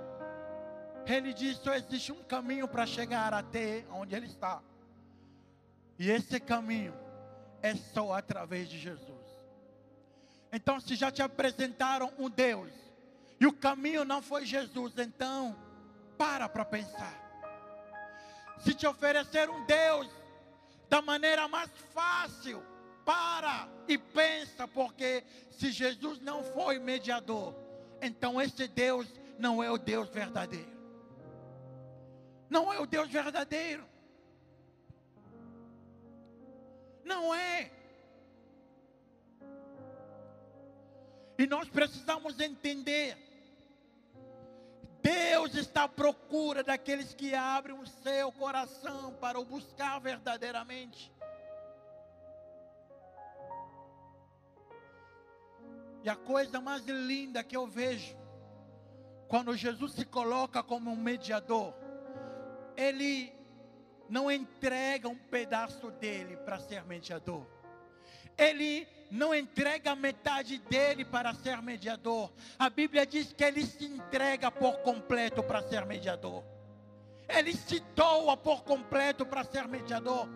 Ele diz: só existe um caminho para chegar até onde Ele está, e esse caminho é só através de Jesus. Então, se já te apresentaram um Deus e o caminho não foi Jesus, então para para pensar. Se te oferecer um Deus da maneira mais fácil, para e pensa, porque se Jesus não foi mediador, então esse Deus não é o Deus verdadeiro. Não é o Deus verdadeiro. Não é. E nós precisamos entender. Deus está à procura daqueles que abrem o seu coração para o buscar verdadeiramente. E a coisa mais linda que eu vejo, quando Jesus se coloca como um mediador, ele não entrega um pedaço dele para ser mediador. Ele não entrega metade dele para ser mediador. A Bíblia diz que ele se entrega por completo para ser mediador. Ele se doa por completo para ser mediador.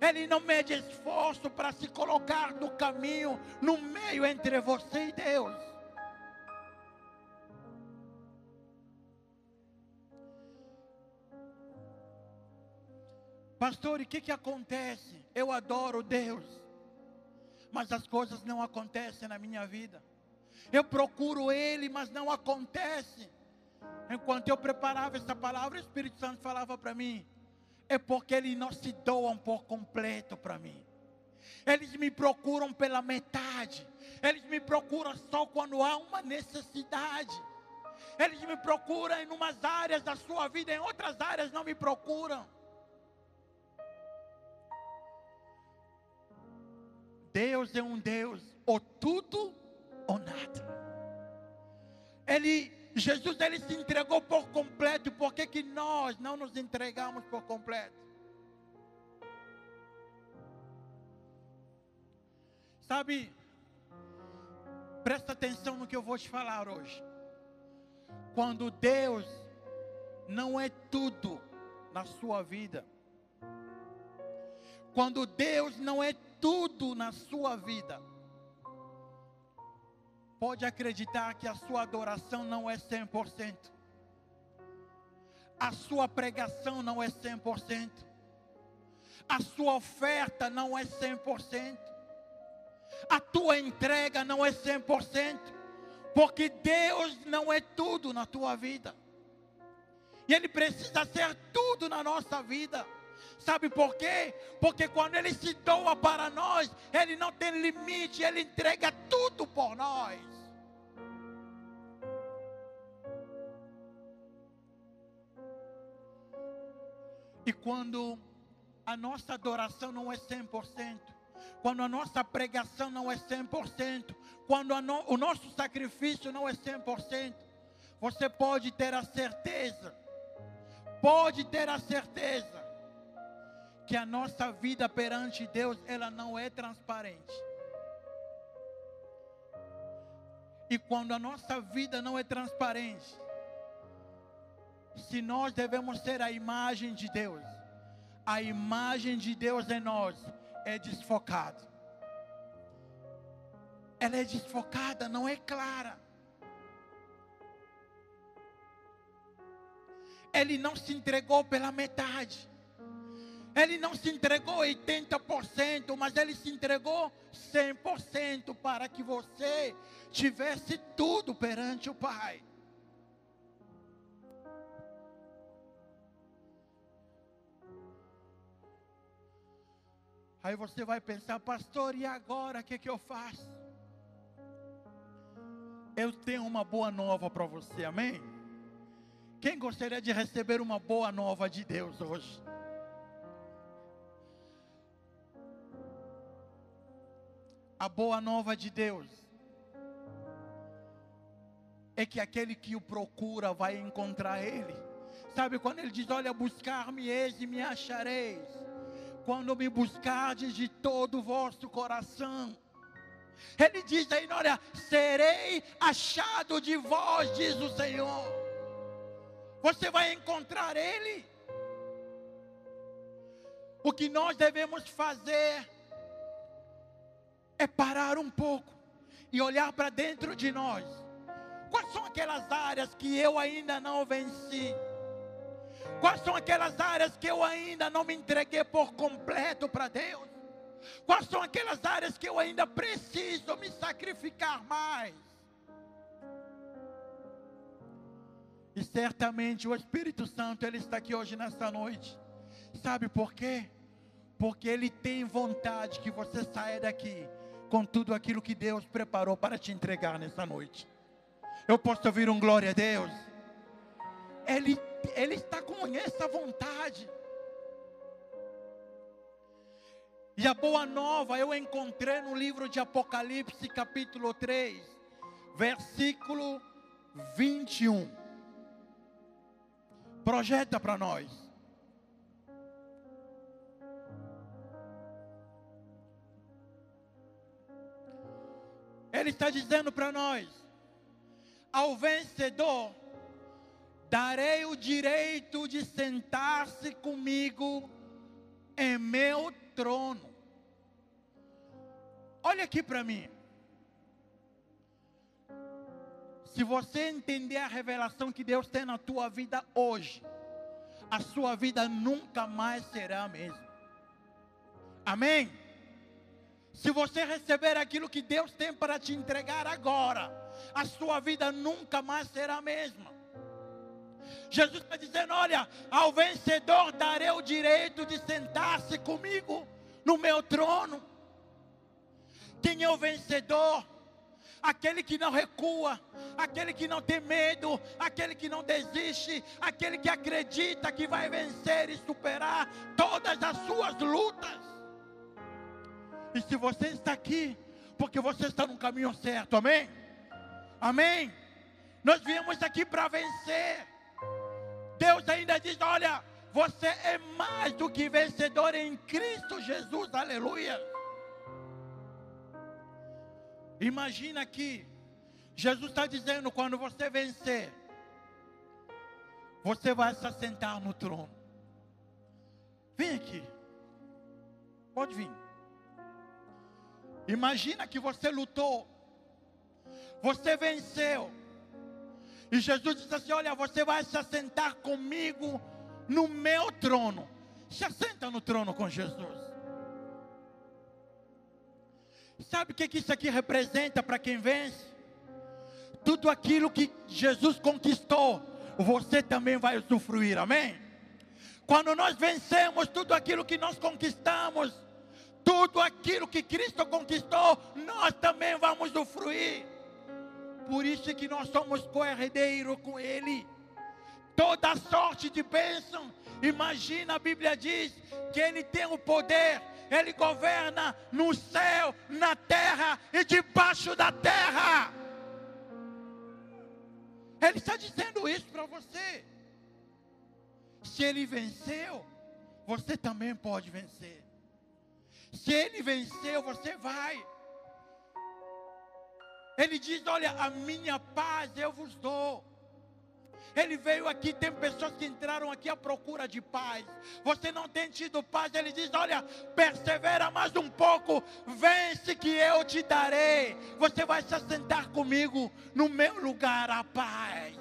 Ele não mede esforço para se colocar no caminho, no meio entre você e Deus. Pastor, e o que, que acontece? Eu adoro Deus, mas as coisas não acontecem na minha vida. Eu procuro Ele, mas não acontece. Enquanto eu preparava essa palavra, o Espírito Santo falava para mim: é porque Eles não se doam por completo para mim. Eles me procuram pela metade. Eles me procuram só quando há uma necessidade. Eles me procuram em umas áreas da sua vida, em outras áreas não me procuram. Deus é um Deus, ou tudo ou nada. Ele, Jesus, ele se entregou por completo. Por que, que nós não nos entregamos por completo? Sabe, presta atenção no que eu vou te falar hoje. Quando Deus não é tudo na sua vida, quando Deus não é tudo na sua vida, pode acreditar que a sua adoração não é 100%. A sua pregação não é 100%. A sua oferta não é 100%. A tua entrega não é 100%. Porque Deus não é tudo na tua vida. E Ele precisa ser tudo na nossa vida. Sabe por quê? Porque quando Ele se doa para nós, Ele não tem limite, Ele entrega tudo por nós. E quando a nossa adoração não é 100%, quando a nossa pregação não é 100%, quando no, o nosso sacrifício não é 100%, você pode ter a certeza, pode ter a certeza, que a nossa vida perante Deus, ela não é transparente. E quando a nossa vida não é transparente, se nós devemos ser a imagem de Deus, a imagem de Deus em nós é desfocada. Ela é desfocada, não é clara. Ele não se entregou pela metade. Ele não se entregou 80%, mas ele se entregou 100% para que você tivesse tudo perante o Pai. Aí você vai pensar, pastor, e agora o que, que eu faço? Eu tenho uma boa nova para você, amém? Quem gostaria de receber uma boa nova de Deus hoje? A boa nova de Deus é que aquele que o procura vai encontrar Ele. Sabe quando ele diz: Olha, buscar-me-eis e me achareis quando me buscardes de todo o vosso coração. Ele diz aí, olha, serei achado de vós, diz o Senhor. Você vai encontrar Ele. O que nós devemos fazer é parar um pouco e olhar para dentro de nós. Quais são aquelas áreas que eu ainda não venci? Quais são aquelas áreas que eu ainda não me entreguei por completo para Deus? Quais são aquelas áreas que eu ainda preciso me sacrificar mais? E certamente o Espírito Santo ele está aqui hoje nessa noite. Sabe por quê? Porque ele tem vontade que você saia daqui com tudo aquilo que Deus preparou para te entregar nessa noite. Eu posso ouvir um glória a Deus? Ele, ele está com essa vontade. E a boa nova eu encontrei no livro de Apocalipse, capítulo 3, versículo 21. Projeta para nós. Ele está dizendo para nós: ao vencedor darei o direito de sentar-se comigo em meu trono. Olha aqui para mim. Se você entender a revelação que Deus tem na tua vida hoje, a sua vida nunca mais será a mesma. Amém? Se você receber aquilo que Deus tem para te entregar agora, a sua vida nunca mais será a mesma. Jesus está dizendo: Olha, ao vencedor darei o direito de sentar-se comigo no meu trono. Quem é o vencedor? Aquele que não recua, aquele que não tem medo, aquele que não desiste, aquele que acredita que vai vencer e superar todas as suas lutas. E se você está aqui, porque você está no caminho certo, amém? Amém? Nós viemos aqui para vencer. Deus ainda diz: olha, você é mais do que vencedor em Cristo Jesus, aleluia. Imagina que Jesus está dizendo: quando você vencer, você vai se assentar no trono. Vem aqui, pode vir. Imagina que você lutou, você venceu. E Jesus disse assim: Olha, você vai se assentar comigo no meu trono. Se assenta no trono com Jesus. Sabe o que, isso aqui representa para quem vence? Tudo aquilo que Jesus conquistou, você também vai usufruir, amém? Quando nós vencemos tudo aquilo que nós conquistamos, tudo aquilo que Cristo conquistou, nós também vamos usufruir. Por isso que nós somos co-herdeiros com Ele. Toda sorte de bênção. Imagina, a Bíblia diz que Ele tem o poder. Ele governa no céu, na terra e debaixo da terra. Ele está dizendo isso para você. Se ele venceu, você também pode vencer. Se ele venceu, você vai. Ele diz: Olha, a minha paz eu vos dou. Ele veio aqui, tem pessoas que entraram aqui à procura de paz. Você não tem tido paz. Ele diz: Olha, persevera mais um pouco, vence que eu te darei. Você vai se assentar comigo no meu lugar a paz.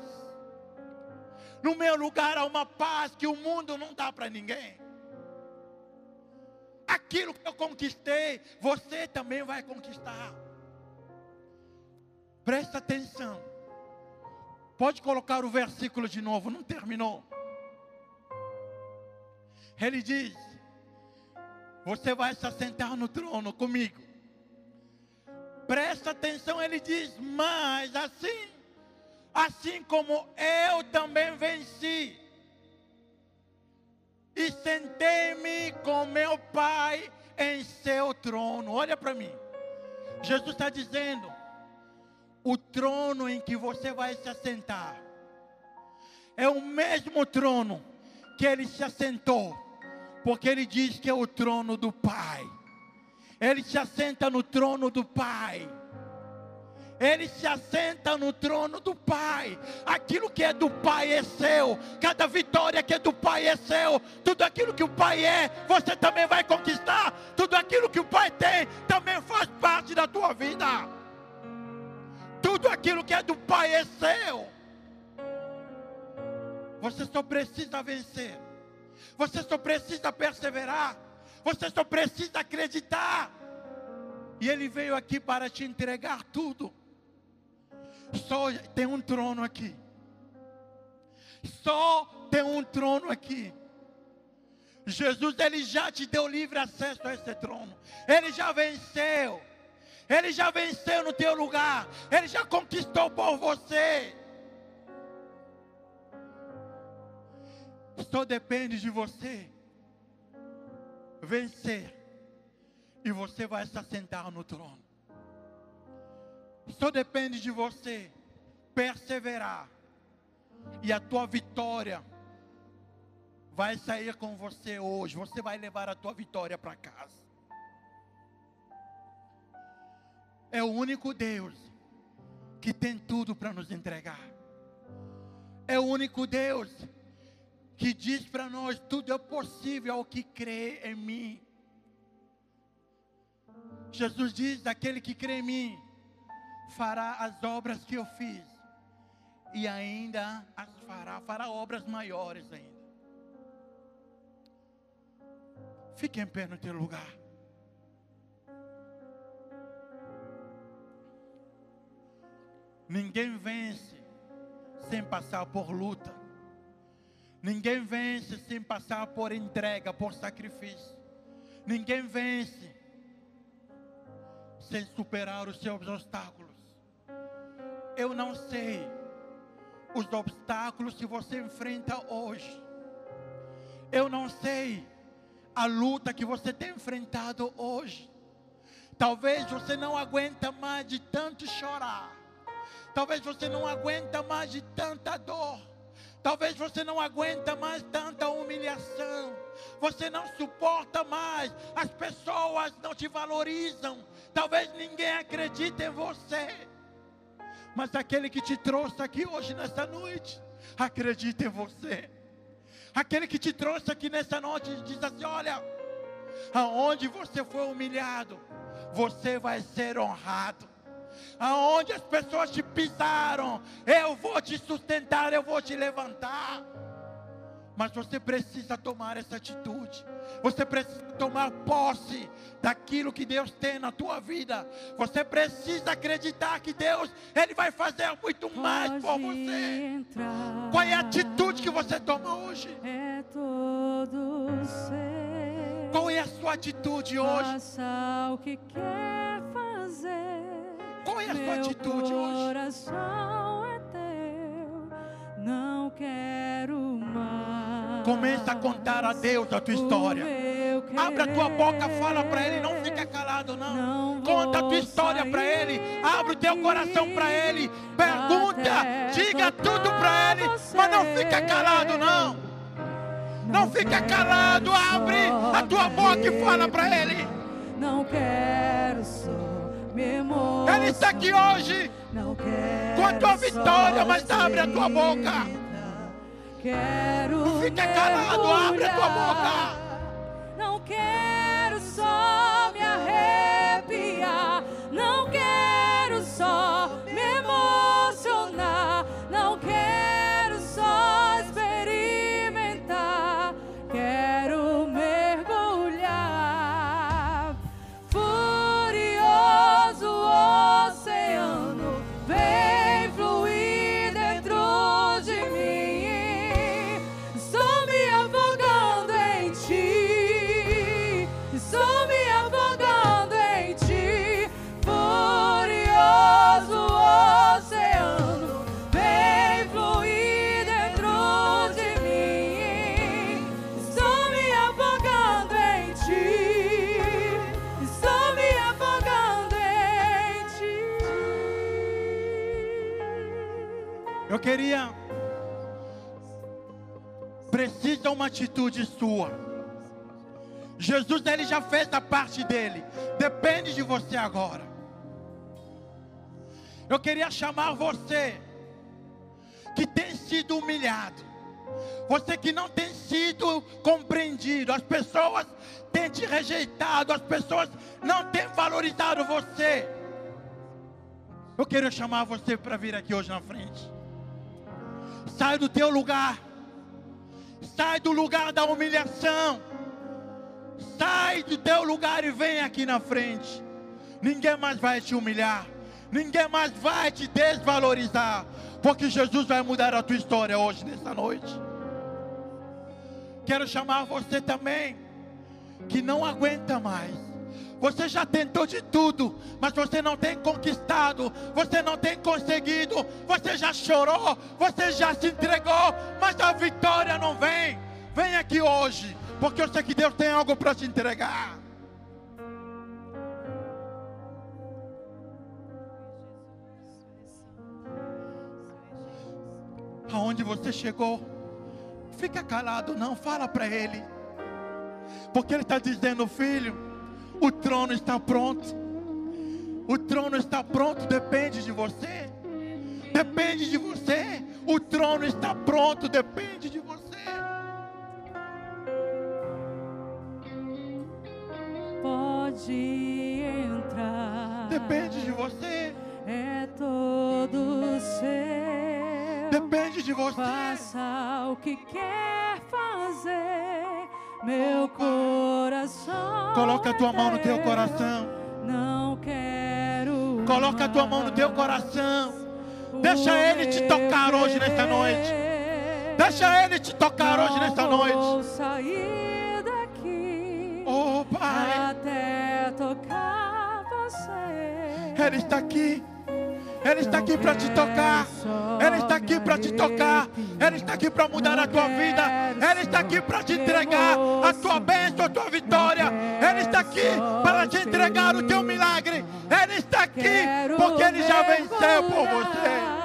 No meu lugar há uma paz que o mundo não dá para ninguém. Aquilo que eu conquistei, você também vai conquistar. Presta atenção. Pode colocar o versículo de novo, não terminou. Ele diz: Você vai se assentar no trono comigo. Presta atenção, ele diz: Mas assim, assim como eu também venci, e sentei-me com meu Pai em seu trono. Olha para mim. Jesus está dizendo: o trono em que você vai se assentar é o mesmo trono que ele se assentou, porque ele diz que é o trono do Pai. Ele se assenta no trono do Pai. Ele se assenta no trono do Pai. Aquilo que é do Pai é seu. Cada vitória que é do Pai é seu. Tudo aquilo que o Pai é, você também vai conquistar. Tudo aquilo que o Pai tem também faz parte da tua vida. Tudo aquilo que é do Pai é seu. Você só precisa vencer. Você só precisa perseverar. Você só precisa acreditar. E Ele veio aqui para te entregar tudo. Só tem um trono aqui. Só tem um trono aqui. Jesus, Ele já te deu livre acesso a esse trono. Ele já venceu. Ele já venceu no teu lugar. Ele já conquistou por você. Só depende de você vencer. E você vai se assentar no trono. Só depende de você perseverar. E a tua vitória vai sair com você hoje. Você vai levar a tua vitória para casa. É o único Deus que tem tudo para nos entregar. É o único Deus que diz para nós: tudo é possível ao que crê em mim. Jesus diz: aquele que crê em mim fará as obras que eu fiz, e ainda as fará, fará obras maiores ainda. Fique em pé no teu lugar. Ninguém vence sem passar por luta. Ninguém vence sem passar por entrega, por sacrifício. Ninguém vence sem superar os seus obstáculos. Eu não sei os obstáculos que você enfrenta hoje. Eu não sei a luta que você tem enfrentado hoje. Talvez você não aguenta mais de tanto chorar. Talvez você não aguenta mais de tanta dor. Talvez você não aguenta mais tanta humilhação. Você não suporta mais. As pessoas não te valorizam. Talvez ninguém acredite em você. Mas aquele que te trouxe aqui hoje nessa noite, acredita em você. Aquele que te trouxe aqui nessa noite diz assim: olha, aonde você foi humilhado, você vai ser honrado aonde as pessoas te pisaram, eu vou te sustentar, eu vou te levantar. Mas você precisa tomar essa atitude. Você precisa tomar posse daquilo que Deus tem na tua vida. Você precisa acreditar que Deus, Ele vai fazer muito mais por você. Entrar, Qual é a atitude que você toma hoje? É todo ser. Qual é a sua atitude hoje? Faça o que quer fazer. Qual é a sua Meu atitude hoje? coração é teu, não quero mais. Começa a contar a Deus a tua história. Abra a tua boca, fala para Ele, não fica calado não. Conta a tua história para Ele, abre o teu coração para Ele, pergunta, diga tudo para Ele, mas não fica calado não. Não fica calado, abre a tua boca e fala para Ele. Não quero só. Ele está aqui hoje com a tua vitória, mas abre a tua boca. Quero Não fica calado, abre a tua boca. Não quero só me arrepiar. Sua. Jesus ele já fez a parte dele. Depende de você agora. Eu queria chamar você que tem sido humilhado. Você que não tem sido compreendido. As pessoas têm te rejeitado. As pessoas não têm valorizado você. Eu quero chamar você para vir aqui hoje na frente. Sai do teu lugar. Sai do lugar da humilhação. Sai do teu lugar e vem aqui na frente. Ninguém mais vai te humilhar. Ninguém mais vai te desvalorizar. Porque Jesus vai mudar a tua história hoje, nessa noite. Quero chamar você também, que não aguenta mais. Você já tentou de tudo, mas você não tem conquistado, você não tem conseguido, você já chorou, você já se entregou, mas a vitória não vem. Vem aqui hoje, porque eu sei que Deus tem algo para te entregar. Aonde você chegou? Fica calado, não, fala para ele. Porque ele está dizendo, filho, o trono está pronto. O trono está pronto, depende de você. Depende de você. O trono está pronto, depende de você. Pode entrar. Depende de você. É todo seu. Depende de você. Faça o que quer fazer, meu coração. Coloca a tua mão no teu coração. Não quero. Coloca a tua mão no teu coração. Deixa ele te tocar hoje nessa noite. Deixa ele te tocar hoje nessa Não noite. Vou sair daqui Oh, Pai. até tocar você. Ele está aqui. Ele está aqui para te tocar. Ele está aqui para te tocar. Ele está aqui para mudar a tua vida. Ele está aqui para te entregar a tua bênção, a tua vitória. Ele está aqui para te entregar o teu milagre. Ele está aqui porque ele já venceu por você.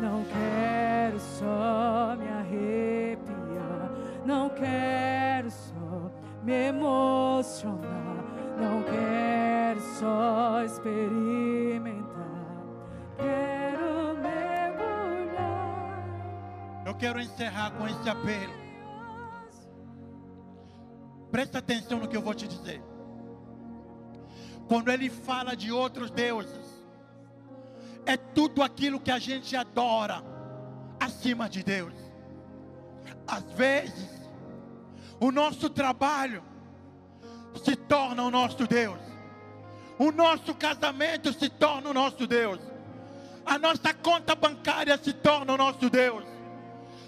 Não quero só me arrepiar, não quero só me emocionar, não quero só experimentar, quero mergulhar. Eu quero encerrar com esse apelo. Presta atenção no que eu vou te dizer. Quando ele fala de outros deuses, é tudo aquilo que a gente adora acima de Deus. Às vezes, o nosso trabalho se torna o nosso Deus. O nosso casamento se torna o nosso Deus. A nossa conta bancária se torna o nosso Deus.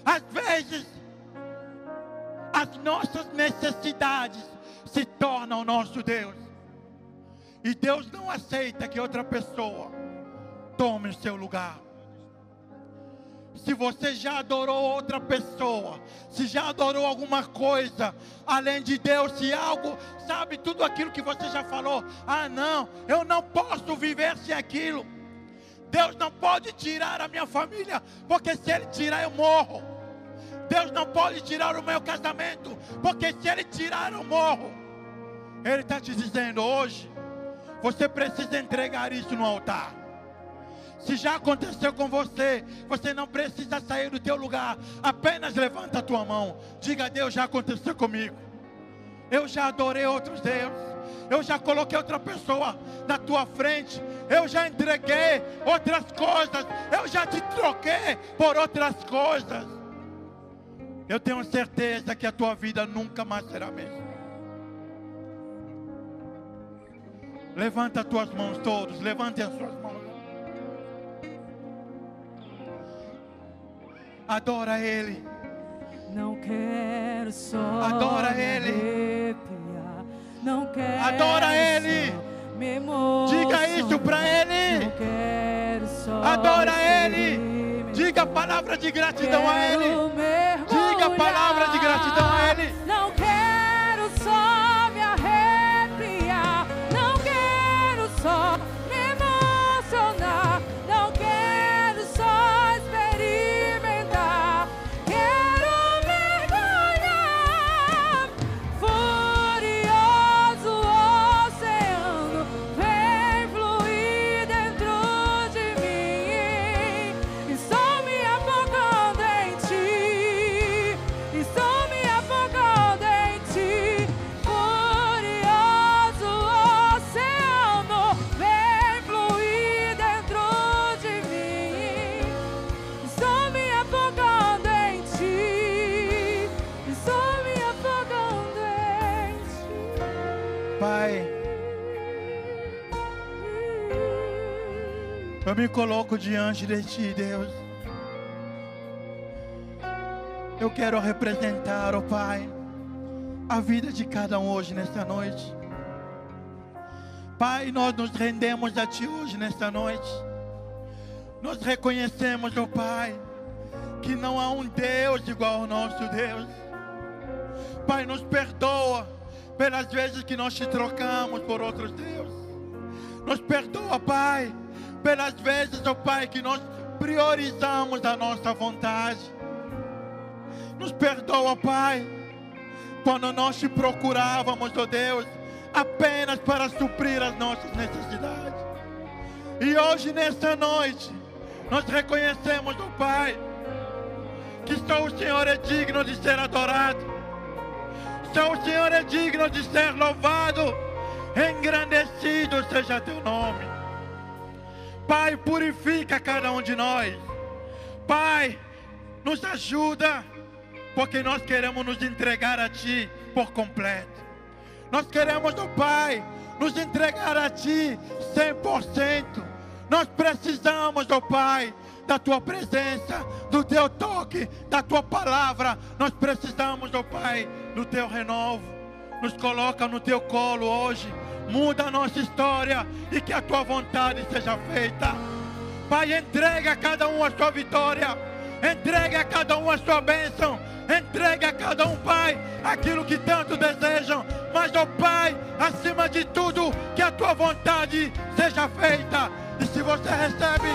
Às vezes, as nossas necessidades se tornam o nosso Deus. E Deus não aceita que outra pessoa tome o seu lugar. Se você já adorou outra pessoa, se já adorou alguma coisa além de Deus, se algo, sabe, tudo aquilo que você já falou, ah, não, eu não posso viver sem aquilo. Deus não pode tirar a minha família, porque se Ele tirar, eu morro. Deus não pode tirar o meu casamento, porque se Ele tirar, eu morro. Ele está te dizendo hoje, você precisa entregar isso no altar. Se já aconteceu com você, você não precisa sair do teu lugar. Apenas levanta a tua mão. Diga a Deus, já aconteceu comigo. Eu já adorei outros deuses. Eu já coloquei outra pessoa na tua frente. Eu já entreguei outras coisas. Eu já te troquei por outras coisas. Eu tenho certeza que a tua vida nunca mais será a mesma. Levanta as tuas mãos todos, levantem as suas mãos. Adora Ele. Não quero só Adora Ele. Não quero Adora Ele. Diga isso para Ele. Não quero só Adora Ele. Diga a palavra de gratidão a Ele. Diga a palavra de gratidão a Ele. Não quero Eu me coloco diante de Ti, Deus. Eu quero representar, ó Pai, a vida de cada um hoje, nesta noite. Pai, nós nos rendemos a Ti hoje, nesta noite. Nós reconhecemos, ó Pai, que não há um Deus igual ao nosso Deus. Pai, nos perdoa pelas vezes que nós te trocamos por outros deuses. Nos perdoa, Pai, pelas vezes, ó Pai, que nós priorizamos a nossa vontade. Nos perdoa, Pai, quando nós te procurávamos, ó Deus, apenas para suprir as nossas necessidades. E hoje, nesta noite, nós reconhecemos, ó Pai, que só o Senhor é digno de ser adorado, só o Senhor é digno de ser louvado, engrandecido seja teu nome. Pai, purifica cada um de nós. Pai, nos ajuda, porque nós queremos nos entregar a Ti por completo. Nós queremos, ó Pai, nos entregar a Ti 100%. Nós precisamos, ó Pai, da Tua presença, do Teu toque, da Tua palavra. Nós precisamos, ó Pai, do Teu renovo. Nos coloca no Teu colo hoje. Muda a nossa história e que a Tua vontade seja feita. Pai, entrega a cada um a sua vitória. Entrega a cada um a sua bênção. Entrega a cada um, Pai, aquilo que tanto desejam. Mas, ó Pai, acima de tudo, que a tua vontade seja feita. E se você recebe,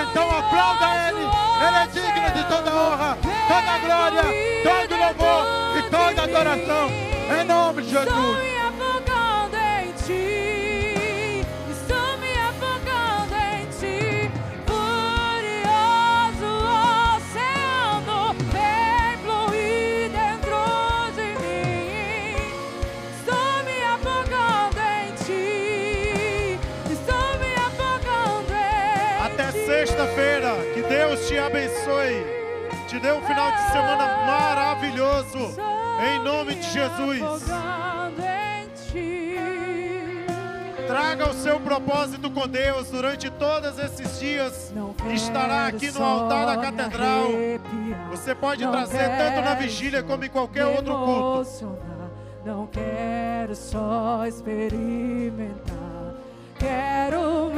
então aplauda Ele. Ele é digno de toda honra, toda glória, todo louvor e toda adoração. Em nome de Jesus. Te dê um final de semana maravilhoso. Em nome de Jesus. Traga o seu propósito com Deus durante todos esses dias. Estará aqui no altar da catedral. Você pode trazer tanto na vigília como em qualquer outro culto. Não quero só experimentar, quero